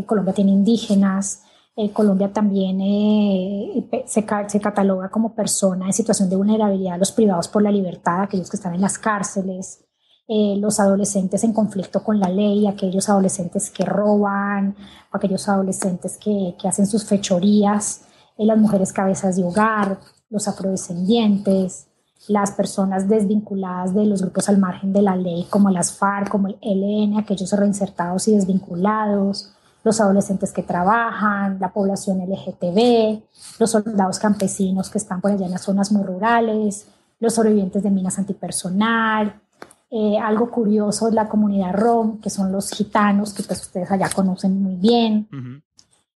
Colombia tiene indígenas, eh, Colombia también eh, se, cataloga como persona en situación de vulnerabilidad los privados por la libertad, aquellos que están en las cárceles, eh, los adolescentes en conflicto con la ley, aquellos adolescentes que roban, aquellos adolescentes que, que hacen sus fechorías, las mujeres cabezas de hogar, los afrodescendientes, las personas desvinculadas de los grupos al margen de la ley, como las FARC, como el ELN, aquellos reinsertados y desvinculados, los adolescentes que trabajan, la población LGTB, los soldados campesinos que están por allá en las zonas muy rurales, los sobrevivientes de minas antipersonal. Eh, algo curioso es la comunidad rom, que son los gitanos, que pues ustedes allá conocen muy bien.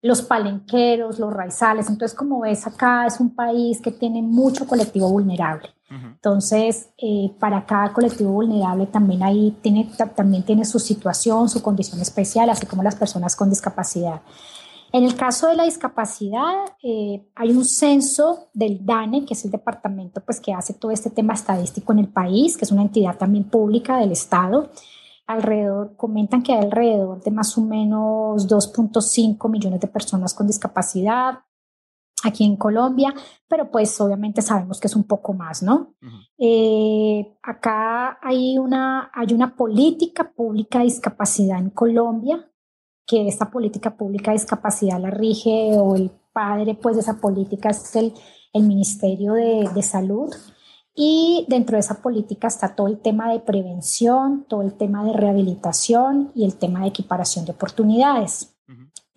Los palenqueros, los raizales. Entonces, como ves, acá es un país que tiene mucho colectivo vulnerable. Entonces, eh, para cada colectivo vulnerable también, ahí tiene, también tiene su situación, su condición especial, así como las personas con discapacidad. En el caso de la discapacidad, eh, hay un censo del DANE, que es el departamento pues, que hace todo este tema estadístico en el país, que es una entidad también pública del Estado. Alrededor, comentan que hay alrededor de más o menos 2.5 millones de personas con discapacidad, aquí en Colombia, pero pues obviamente sabemos que es un poco más, ¿no? Eh, acá hay una, hay una política pública de discapacidad en Colombia, que esta política pública de discapacidad la rige o el padre pues de esa política es el, el Ministerio de, de Salud. Y dentro de esa política está todo el tema de prevención, todo el tema de rehabilitación y el tema de equiparación de oportunidades.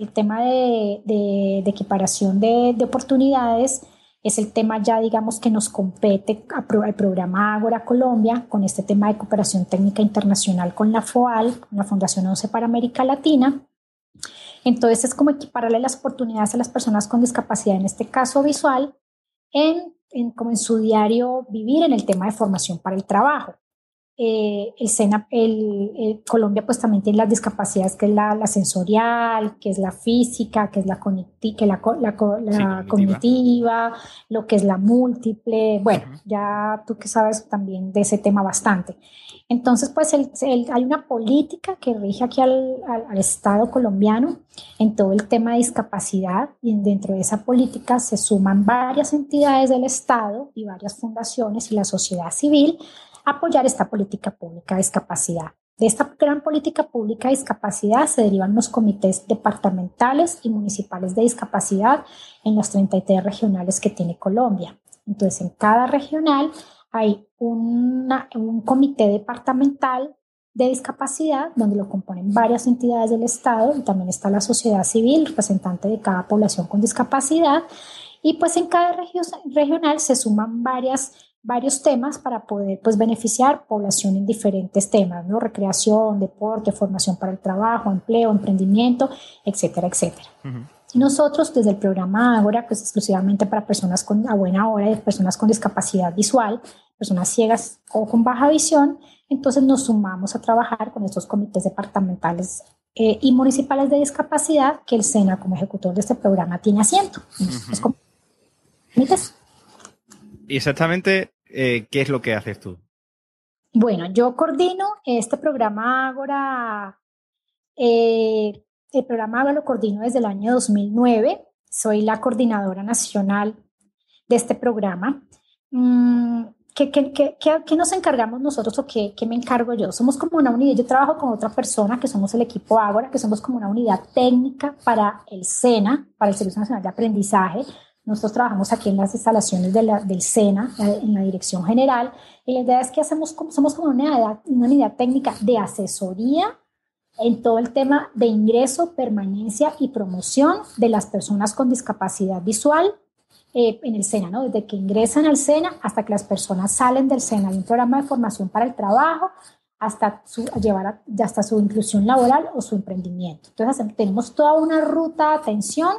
El tema de, equiparación de, oportunidades es el tema ya, digamos, que nos compete al programa Ágora Colombia con este tema de cooperación técnica internacional con la FOAL, la Fundación 11 para América Latina. Entonces es como equipararle las oportunidades a las personas con discapacidad, en este caso visual, en, como en su diario vivir en el tema de formación para el trabajo. Eh, el, SENA, el, Colombia pues también tiene las discapacidades que es la, sensorial, que es la física, que es la, que la, la, cognitiva. lo que es la múltiple, bueno, ya tú que sabes también de ese tema bastante. Entonces pues hay una política que rige aquí al, al, Estado colombiano en todo el tema de discapacidad y dentro de esa política se suman varias entidades del Estado y varias fundaciones y la sociedad civil apoyar esta política pública de discapacidad. De esta gran política pública de discapacidad se derivan los comités departamentales y municipales de discapacidad en las 33 regionales que tiene Colombia. Entonces, en cada regional hay un comité departamental de discapacidad, donde lo componen varias entidades del Estado y también está la sociedad civil, representante de cada población con discapacidad. Y pues en cada región regional se suman varias varios temas para poder pues, beneficiar población en diferentes temas, ¿no? Recreación, deporte, formación para el trabajo, empleo, emprendimiento, etcétera, etcétera. Nosotros desde el programa Ágora, pues exclusivamente para personas con a buena hora y personas con discapacidad visual, personas ciegas o con baja visión, entonces nos sumamos a trabajar con estos comités departamentales eh, y municipales de discapacidad que el SENA como ejecutor de este programa tiene asiento. ¿Y exactamente eh, qué es lo que haces tú? Bueno, yo coordino este programa Ágora. Eh, el programa Ágora lo coordino desde el año 2009. Soy la coordinadora nacional de este programa. Mm, ¿Qué, qué, qué, qué, nos encargamos nosotros o qué, me encargo yo? Somos como una unidad, yo trabajo con otra persona que somos el equipo Ágora, que somos como una unidad técnica para el SENA, para el Servicio Nacional de Aprendizaje. Nosotros trabajamos aquí en las instalaciones de la, del SENA, en la dirección general, y la idea es que hacemos, somos como una unidad, una unidad técnica de asesoría en todo el tema de ingreso, permanencia y promoción de las personas con discapacidad visual eh, en el SENA, ¿no? Desde que ingresan al SENA hasta que las personas salen del SENA, de un programa de formación para el trabajo, hasta su, llevar hasta su inclusión laboral o su emprendimiento. Entonces, tenemos toda una ruta de atención.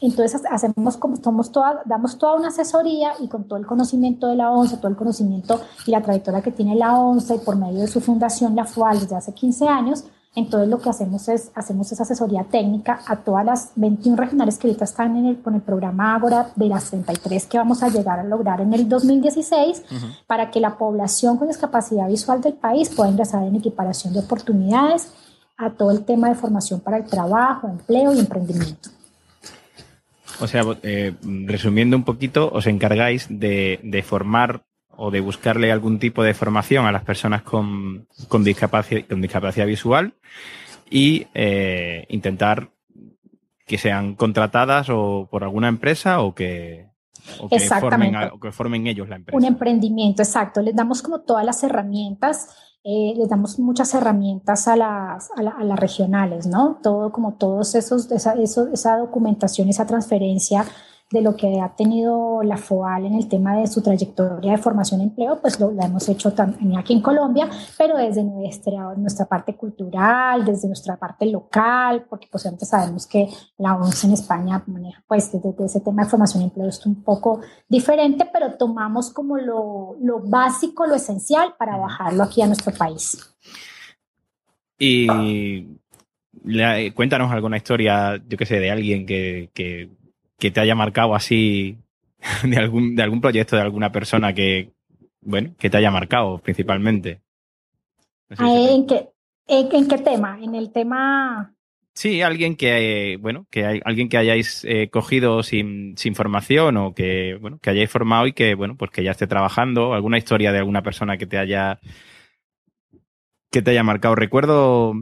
Entonces, hacemos como somos toda, damos toda una asesoría y con todo el conocimiento de la ONCE, todo el conocimiento y la trayectoria que tiene la ONCE por medio de su fundación, la FUAL, desde hace 15 años, entonces lo que hacemos es, hacemos esa asesoría técnica a todas las 21 regionales que ahorita están en el, con el programa Ágora de las 33 que vamos a llegar a lograr en el 2016 para que la población con discapacidad visual del país pueda ingresar en equiparación de oportunidades a todo el tema de formación para el trabajo, empleo y emprendimiento. O sea, eh, resumiendo un poquito, os encargáis de, de formar o de buscarle algún tipo de formación a las personas con, con, discapacidad, con discapacidad visual y eh, intentar que sean contratadas o por alguna empresa o que, o que, formen, o que formen ellos la empresa. Un emprendimiento, exacto. Les damos como todas las herramientas, eh, les damos muchas herramientas a las, a, a, las regionales, ¿no? Todo como todos esos, esa, eso, esa documentación, esa transferencia de lo que ha tenido la FOAL en el tema de su trayectoria de formación y empleo, pues lo, hemos hecho también aquí en Colombia, pero desde nuestra, nuestra parte cultural, desde nuestra parte local, porque pues antes sabemos que la ONCE en España maneja pues desde, ese tema de formación y empleo es un poco diferente, pero tomamos como lo, lo básico, lo esencial para bajarlo aquí a nuestro país. Y cuéntanos alguna historia, yo que sé, de alguien que, que que te haya marcado así de algún, de algún proyecto de alguna persona que, bueno, que te haya marcado principalmente. ¿En, qué, en, qué tema? En el tema... Sí, alguien que, bueno, que hay, alguien que hayáis eh, cogido sin, sin, formación o que, bueno, que hayáis formado y que, bueno, pues que ya esté trabajando, alguna historia de alguna persona que te haya, que te haya marcado. Recuerdo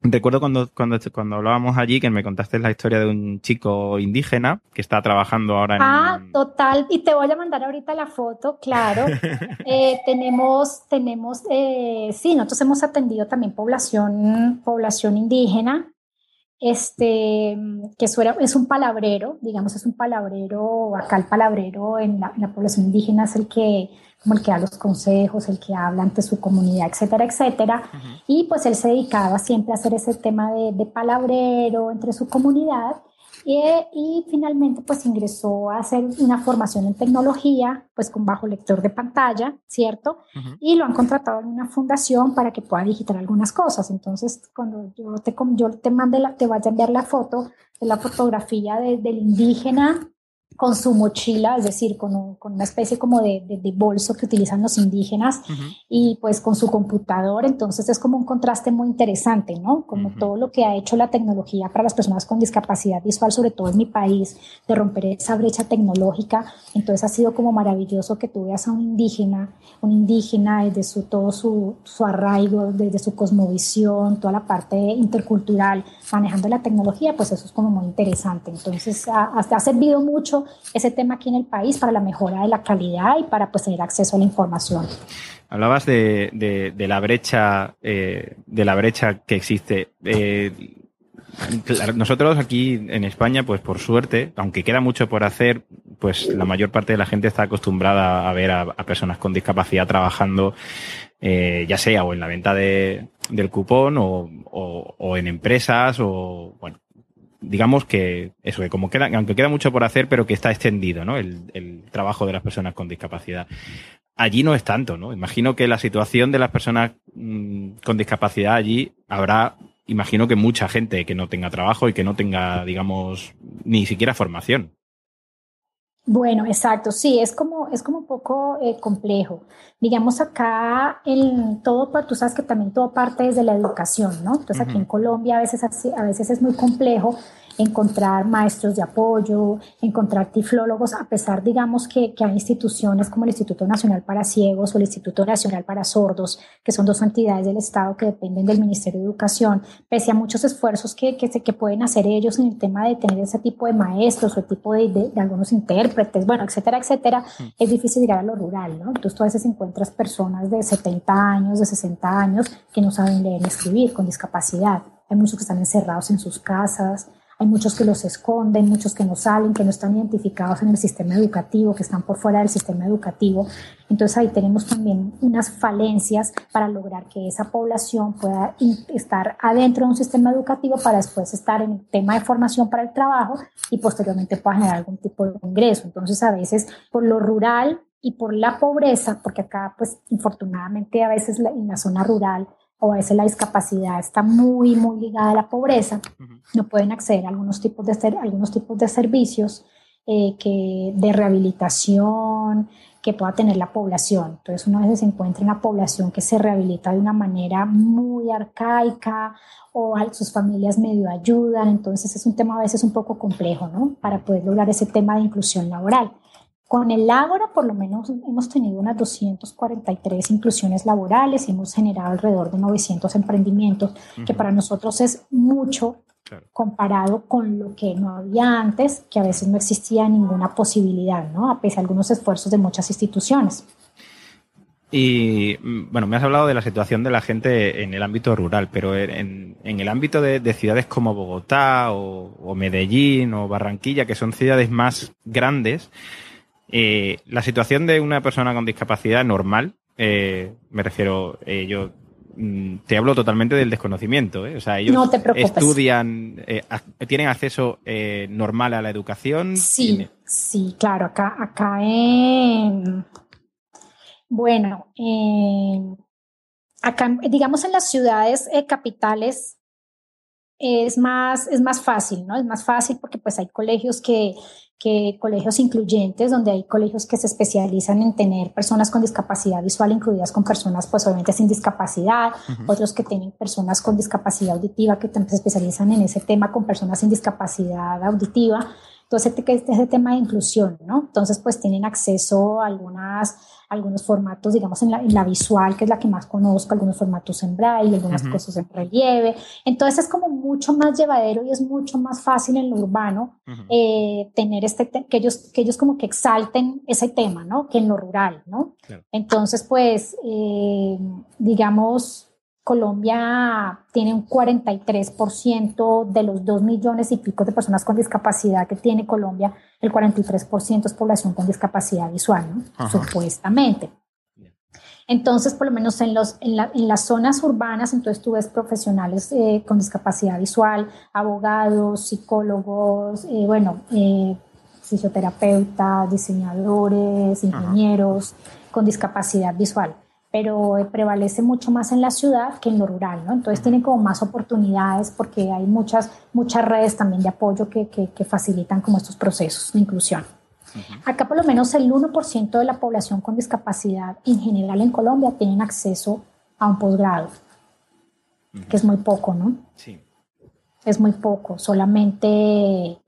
Recuerdo cuando, cuando, cuando hablábamos allí que me contaste la historia de un chico indígena que está trabajando ahora en... Ah, total. Y te voy a mandar ahorita la foto, claro. eh, tenemos, tenemos, eh, sí, nosotros hemos atendido también población, población indígena, este, que es un palabrero, digamos, es un palabrero, acá el palabrero en la, en la población indígena es el que como el que da los consejos, el que habla ante su comunidad, etcétera, etcétera. Y pues él se dedicaba siempre a hacer ese tema de, de palabrero entre su comunidad y, finalmente pues ingresó a hacer una formación en tecnología, pues con bajo lector de pantalla, ¿cierto? Y lo han contratado en una fundación para que pueda digitar algunas cosas. Entonces, cuando yo te, yo te mande la, te vaya a enviar la foto de la fotografía del indígena con su mochila, es decir, con, con una especie como de, de, bolso que utilizan los indígenas y pues con su computador, entonces es como un contraste muy interesante, ¿no? Como todo lo que ha hecho la tecnología para las personas con discapacidad visual, sobre todo en mi país, de romper esa brecha tecnológica, entonces ha sido como maravilloso que tú veas a un indígena, un indígena desde su, todo su, su arraigo, desde su cosmovisión, toda la parte intercultural, manejando la tecnología, pues eso es como muy interesante, entonces ha, ha servido mucho ese tema aquí en el país para la mejora de la calidad y para pues, tener acceso a la información. Hablabas de, de, la brecha, eh, de la brecha que existe. Eh, nosotros aquí en España, pues por suerte, aunque queda mucho por hacer, pues la mayor parte de la gente está acostumbrada a ver a, personas con discapacidad trabajando, eh, ya sea o en la venta de, del cupón o, o, en empresas o, bueno, digamos que eso, que como queda, aunque queda mucho por hacer, pero que está extendido, ¿no? El, trabajo de las personas con discapacidad allí no es tanto, ¿no? Imagino que la situación de las personas mm, con discapacidad allí habrá, imagino que mucha gente que no tenga trabajo y que no tenga, digamos, ni siquiera formación. Bueno, exacto, sí, es como, es como un poco eh, complejo. Digamos acá, en todo, tú sabes que también todo parte desde la educación, ¿no? Entonces aquí en Colombia a veces, a veces es muy complejo encontrar maestros de apoyo, encontrar tiflólogos, a pesar, digamos, que, que, hay instituciones como el Instituto Nacional para Ciegos o el Instituto Nacional para Sordos, que son dos entidades del Estado que dependen del Ministerio de Educación, pese a muchos esfuerzos que, que, que pueden hacer ellos en el tema de tener ese tipo de maestros o el tipo de, de, algunos intérpretes, bueno, etcétera, etcétera, mm. es difícil llegar a lo rural, ¿no? Entonces tú a veces encuentras personas de 70 años, de 60 años, que no saben leer ni escribir, con discapacidad. Hay muchos que están encerrados en sus casas, hay muchos que los esconden, muchos que no salen, que no están identificados en el sistema educativo, que están por fuera del sistema educativo. Entonces ahí tenemos también unas falencias para lograr que esa población pueda estar adentro de un sistema educativo para después estar en el tema de formación para el trabajo y posteriormente pueda generar algún tipo de ingreso. Entonces a veces por lo rural y por la pobreza, porque acá pues infortunadamente a veces en la zona rural o a veces la discapacidad está muy, muy ligada a la pobreza, no pueden acceder a algunos tipos de, algunos tipos de servicios eh, que, de rehabilitación que pueda tener la población. Entonces uno a veces se encuentra en una población que se rehabilita de una manera muy arcaica o sus familias medio ayudan, entonces es un tema a veces un poco complejo, ¿no? Para poder lograr ese tema de inclusión laboral. Con el Ágora, por lo menos, hemos tenido unas 243 inclusiones laborales y hemos generado alrededor de 900 emprendimientos, que para nosotros es mucho comparado con lo que no había antes, que a veces no existía ninguna posibilidad, ¿no? A pesar de algunos esfuerzos de muchas instituciones. Y mm, bueno, me has hablado de la situación de la gente en el ámbito rural, pero en, el ámbito de, ciudades como Bogotá o Medellín o Barranquilla, que son ciudades más grandes, eh, la situación de una persona con discapacidad normal, eh, me refiero, eh, yo mm, te hablo totalmente del desconocimiento. O sea, ellos estudian, tienen acceso normal a la educación. Sí, sí, claro. Acá, acá en, bueno, acá, digamos en las ciudades capitales es más, es más fácil, ¿no? Es más fácil porque pues hay colegios que que colegios incluyentes, donde hay colegios que se especializan en tener personas con discapacidad visual incluidas con personas, pues obviamente sin discapacidad, otros que tienen personas con discapacidad auditiva que también se especializan en ese tema con personas sin discapacidad auditiva. Entonces, este, ese tema de inclusión, ¿no? Entonces, pues tienen acceso a algunas algunos formatos, digamos, en la, en la, visual, que es la que más conozco, algunos formatos en braille, algunas cosas en relieve. Entonces es como mucho más llevadero y es mucho más fácil en lo urbano eh, tener este, que ellos, que ellos como que exalten ese tema, ¿no? Que en lo rural, ¿no? Entonces, pues, eh, digamos, Colombia tiene un 43% de los 2 millones y pico de personas con discapacidad que tiene Colombia, el 43% es población con discapacidad visual, ¿no? supuestamente. Entonces, por lo menos en, los, en, las zonas urbanas, entonces tú ves profesionales eh, con discapacidad visual, abogados, psicólogos, eh, bueno, eh, fisioterapeutas, diseñadores, ingenieros con discapacidad visual pero prevalece mucho más en la ciudad que en lo rural, ¿no? Entonces tienen como más oportunidades porque hay muchas, muchas redes también de apoyo que, que, facilitan como estos procesos de inclusión. Acá por lo menos el 1% de la población con discapacidad en general en Colombia tienen acceso a un posgrado, que es muy poco, ¿no? Sí. Es muy poco, solamente,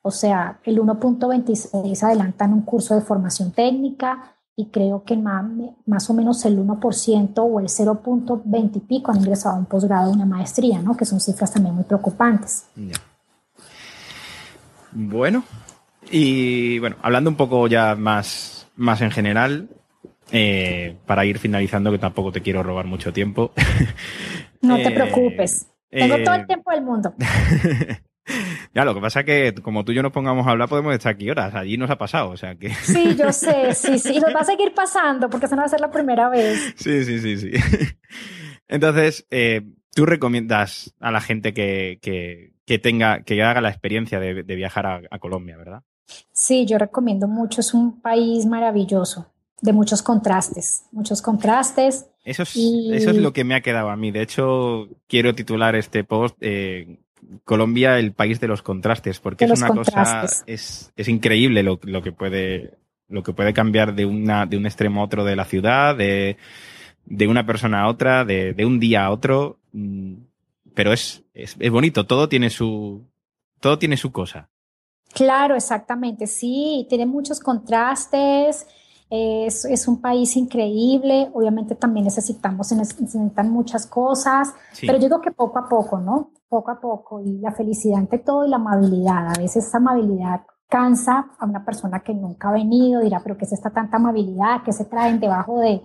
o sea, el 1.26 adelantan un curso de formación técnica, y creo que más, más o menos el 1% o el 0.20 y pico han ingresado a un posgrado o una maestría, ¿no? que son cifras también muy preocupantes. Bueno, y bueno, hablando un poco ya más, más en general, eh, para ir finalizando, que tampoco te quiero robar mucho tiempo. No te eh, preocupes. Tengo todo el tiempo del mundo. Ya, lo que pasa es que como tú y yo nos pongamos a hablar podemos estar aquí horas. Allí nos ha pasado, o sea que... Sí, yo sé, sí, sí. Y nos va a seguir pasando porque esa no va a ser la primera vez. Sí, sí, sí, sí. Entonces, eh, tú recomiendas a la gente que, que, tenga, que haga la experiencia de, viajar a, Colombia, ¿verdad? Sí, yo recomiendo mucho. Es un país maravilloso, de muchos contrastes, muchos contrastes. Eso es, eso es lo que me ha quedado a mí. De hecho, quiero titular este post eh, Colombia, el país de los contrastes, porque es una cosa, es, es increíble lo, lo, que puede, lo que puede cambiar de una, de un extremo a otro de la ciudad, de, de una persona a otra, de, de un día a otro. Mm, pero es, es, es bonito, todo tiene su, todo tiene su cosa. Claro, exactamente, sí, tiene muchos contrastes, es, es, un país increíble, obviamente también necesitamos, necesitan muchas cosas, pero yo digo que poco a poco, ¿no? Poco a poco, y la felicidad ante todo y la amabilidad, a veces esa amabilidad cansa a una persona que nunca ha venido, dirá, pero ¿qué es esta tanta amabilidad? ¿Qué se traen debajo de,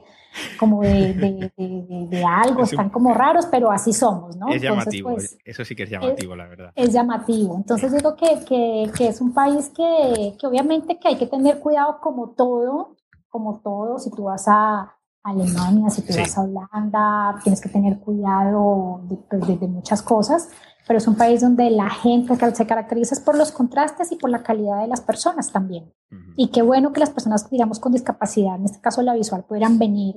como de, de, algo? Están como raros, pero así somos, ¿no? Es llamativo, pues, eso sí que es llamativo, la verdad. Es llamativo, entonces digo que, que, que es un país que, que obviamente que hay que tener cuidado como todo, como todo, si tú vas a Alemania, si tú vas a Holanda, tienes que tener cuidado de, pues, de, muchas cosas, pero es un país donde la gente se caracteriza por los contrastes y por la calidad de las personas también. Y qué bueno que las personas, digamos, con discapacidad, en este caso la visual, pudieran venir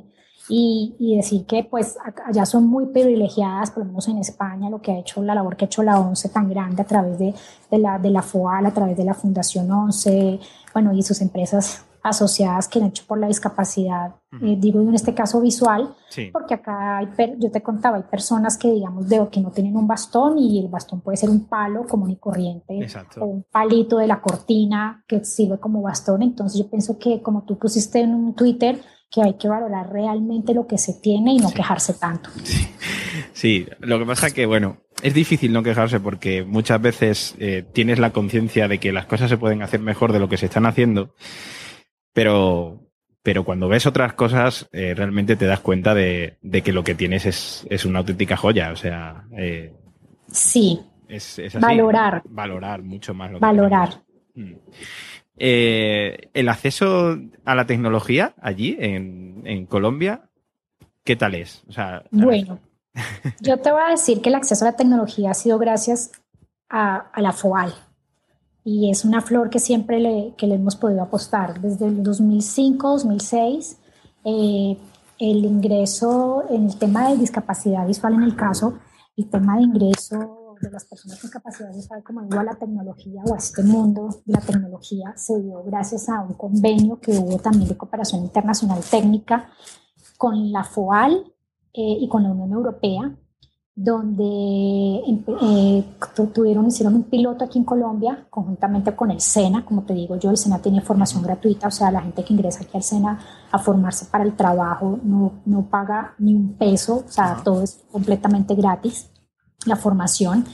y, y, decir que pues allá son muy privilegiadas, por lo menos en España, lo que ha hecho, la labor que ha hecho la ONCE tan grande a través de, de la, de la FOAL, a través de la Fundación ONCE, bueno, y sus empresas asociadas que han hecho por la discapacidad, eh, digo en este caso visual, porque acá hay, yo te contaba, hay personas que digamos de, que no tienen un bastón y el bastón puede ser un palo común y corriente o un palito de la cortina que sirve como bastón, entonces yo pienso que como tú pusiste en un Twitter, que hay que valorar realmente lo que se tiene y no quejarse tanto. Sí. lo que pasa que, bueno, es difícil no quejarse porque muchas veces eh, tienes la conciencia de que las cosas se pueden hacer mejor de lo que se están haciendo pero, pero cuando ves otras cosas, eh, realmente te das cuenta de, que lo que tienes es, es una auténtica joya. O sea. Eh, sí. Es, Valorar. Valorar mucho más. Lo Valorar. Mm. Eh, el acceso a la tecnología allí, en, en Colombia, ¿qué tal es? O sea, bueno, yo te voy a decir que el acceso a la tecnología ha sido gracias a, a la FOAL y es una flor que siempre le, que le hemos podido apostar. Desde el 2005, 2006, eh, el ingreso en el tema de discapacidad visual, en el caso, el tema de ingreso de las personas con discapacidad visual, como digo, a la tecnología o a este mundo de la tecnología, se dio gracias a un convenio que hubo también de cooperación internacional técnica con la FOAL eh, y con la Unión Europea donde eh, tuvieron, hicieron un piloto aquí en Colombia conjuntamente con el SENA, como te digo yo, el SENA tiene formación gratuita, o sea, la gente que ingresa aquí al SENA a formarse para el trabajo no, no paga ni un peso, o sea, todo es completamente gratis, la formación.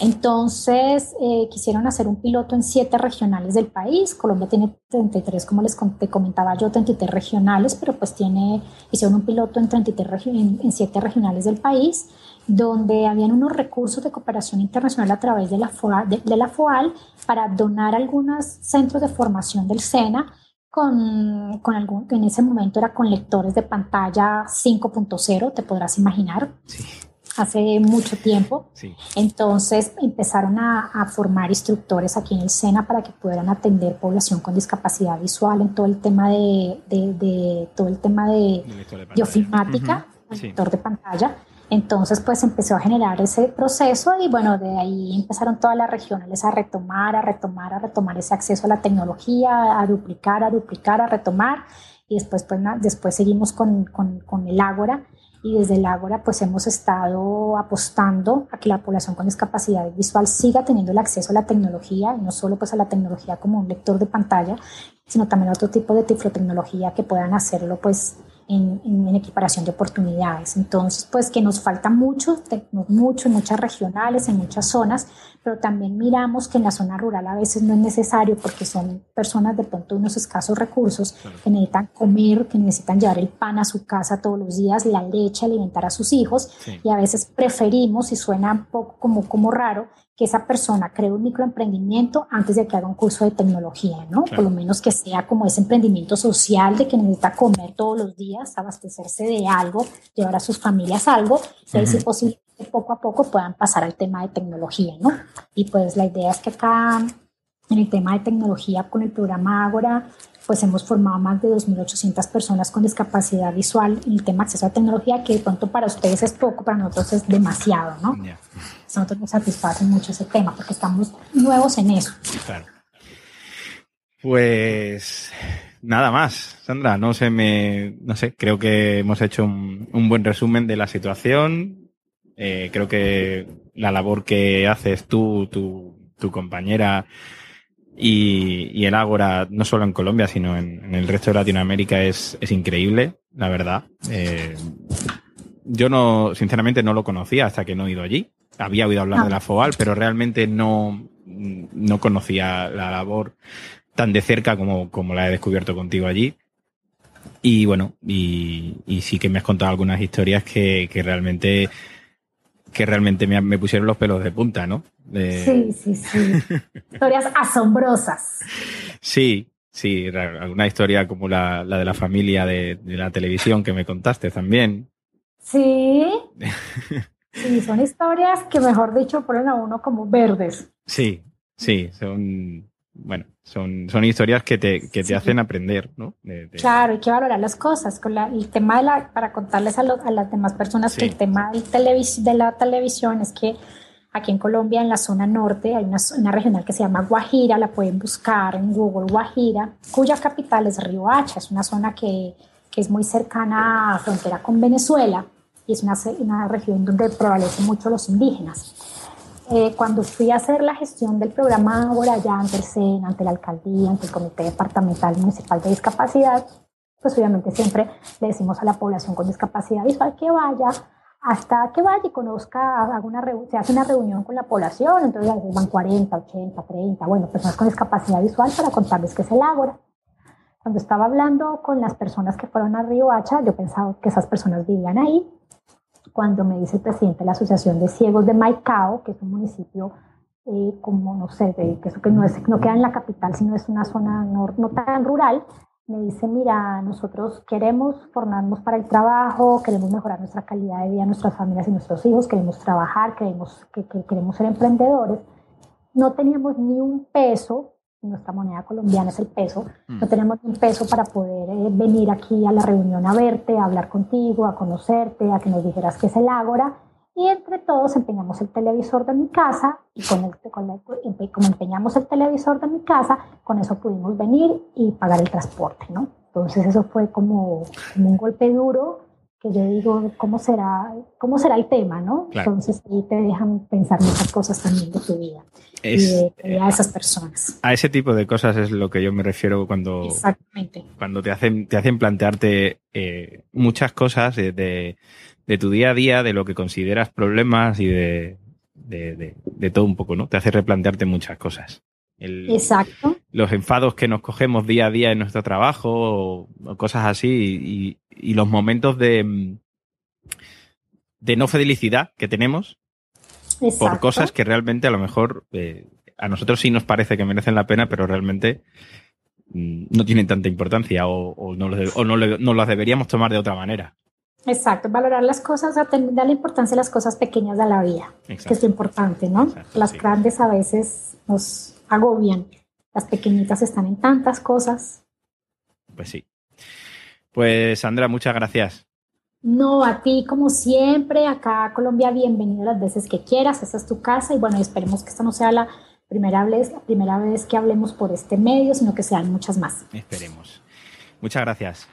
Entonces, eh, quisieron hacer un piloto en siete regionales del país. Colombia tiene 33, como les te comentaba yo, 33 regionales, pero pues tiene, hicieron un piloto en, 33 en, en siete regionales del país donde habían unos recursos de cooperación internacional a través de la, FOAL, de, la FOAL para donar algunos centros de formación del SENA con, con algún, que en ese momento era con lectores de pantalla 5.0, te podrás imaginar. Hace mucho tiempo. Entonces empezaron a, a, formar instructores aquí en el SENA para que pudieran atender población con discapacidad visual en todo el tema de, de, de todo el tema de, de lector de pantalla. Entonces, pues empezó a generar ese proceso y bueno, de ahí empezaron todas las regionales a retomar, a retomar, a retomar ese acceso a la tecnología, a duplicar, a duplicar, a retomar. Y después, pues, después seguimos con, con, el Ágora y desde el Ágora pues hemos estado apostando a que la población con discapacidad visual siga teniendo el acceso a la tecnología, y no solo pues a la tecnología como un lector de pantalla, sino también a otro tipo de tiflotecnología que puedan hacerlo pues en, equiparación de oportunidades. Entonces, pues que nos falta mucho, mucho en muchas regionales, en muchas zonas, pero también miramos que en la zona rural a veces no es necesario porque son personas de pronto unos escasos recursos que necesitan comer, que necesitan llevar el pan a su casa todos los días, la leche, alimentar a sus hijos y a veces preferimos, y suena un poco como, como raro, que esa persona cree un microemprendimiento antes de que haga un curso de tecnología, ¿no? Por lo menos que sea como ese emprendimiento social de que necesita comer todos los días, abastecerse de algo, llevar a sus familias algo, y ahí si posible poco a poco puedan pasar al tema de tecnología, ¿no? Y pues la idea es que acá en el tema de tecnología con el programa Ágora, pues hemos formado más de 2.800 personas con discapacidad visual en el tema de acceso a tecnología, que de pronto para ustedes es poco, para nosotros es demasiado, ¿no? Nosotros nos satisface mucho ese tema porque estamos nuevos en eso. Claro. Pues nada más, Sandra, no sé, me, no sé, creo que hemos hecho un, buen resumen de la situación. Eh, creo que la labor que haces tú, tu, tu compañera y, el Ágora, no solo en Colombia, sino en, el resto de Latinoamérica, es, es increíble, la verdad. Eh, yo no, sinceramente, no lo conocía hasta que no he ido allí había oído hablar de la FOAL, pero realmente no, no conocía la labor tan de cerca como, como la he descubierto contigo allí. Y bueno, y, sí que me has contado algunas historias que, que realmente que realmente me, me, pusieron los pelos de punta, ¿no? Sí, sí, sí. Historias asombrosas. Sí, sí, alguna historia como la, la de la familia de, de, la televisión que me contaste también. Sí. Sí, son historias que, mejor dicho, ponen a uno como verdes. Sí, sí, son, bueno, son, son historias que te, que te hacen aprender, ¿no? Claro, hay que valorar las cosas. Con la, el tema de la, para contarles a, a las demás personas que el tema del televis, de la televisión es que aquí en Colombia, en la zona norte, hay una, una regional que se llama Guajira, la pueden buscar en Google Guajira, cuya capital es Riohacha, es una zona que, que es muy cercana a frontera con Venezuela y es una, una región donde prevalecen mucho los indígenas. Eh, cuando fui a hacer la gestión del programa ya ante el CEN, ante la alcaldía, ante el Comité Departamental Municipal de Discapacidad, pues obviamente siempre le decimos a la población con discapacidad visual que vaya hasta que vaya y conozca, haga una se hace una reunión con la población, entonces van 40, 80, 30, bueno, personas con discapacidad visual para contarles qué es el Ágora. Cuando estaba hablando con las personas que fueron a Río Hacha, yo pensaba que esas personas vivían ahí, cuando me dice el presidente de la Asociación de Ciegos de Maicao, que es un municipio eh, como, no sé, que eso que no, es, no queda en la capital, sino es una zona no, no, tan rural, me dice, mira, nosotros queremos formarnos para el trabajo, queremos mejorar nuestra calidad de vida, nuestras familias y nuestros hijos, queremos trabajar, queremos, que, que queremos ser emprendedores. No teníamos ni un peso nuestra moneda colombiana es el peso, mm. no tenemos un peso para poder eh, venir aquí a la reunión a verte, a hablar contigo, a conocerte, a que nos dijeras qué es el Ágora. Y entre todos empeñamos el televisor de mi casa y con el, como empeñamos el televisor de mi casa, con eso pudimos venir y pagar el transporte, ¿no? Entonces eso fue como, como un golpe duro que yo digo, ¿cómo será, cómo será el tema, no? Entonces ahí te dejan pensar muchas cosas también de tu vida y de, a esas personas. A ese tipo de cosas es lo que yo me refiero cuando, cuando te hacen, te hacen plantearte eh, muchas cosas de, de, tu día a día, de lo que consideras problemas y de, de, todo un poco, ¿no? Te hace replantearte muchas cosas. Exacto. Los enfados que nos cogemos día a día en nuestro trabajo o, cosas así y, los momentos de, de no felicidad que tenemos por cosas que realmente a lo mejor eh, a nosotros sí nos parece que merecen la pena, pero realmente mm, no tienen tanta importancia o, no, no, las deberíamos tomar de otra manera. Exacto, valorar las cosas, darle importancia a las cosas pequeñas de la vida, que es lo importante, ¿no? las grandes a veces nos agobian. Las pequeñitas están en tantas cosas. Pues sí. Pues Sandra, muchas gracias. No, a ti como siempre, acá a Colombia, bienvenido las veces que quieras, esta es tu casa y bueno, esperemos que esta no sea la primera vez, la primera vez que hablemos por este medio, sino que sean muchas más. Esperemos. Muchas gracias.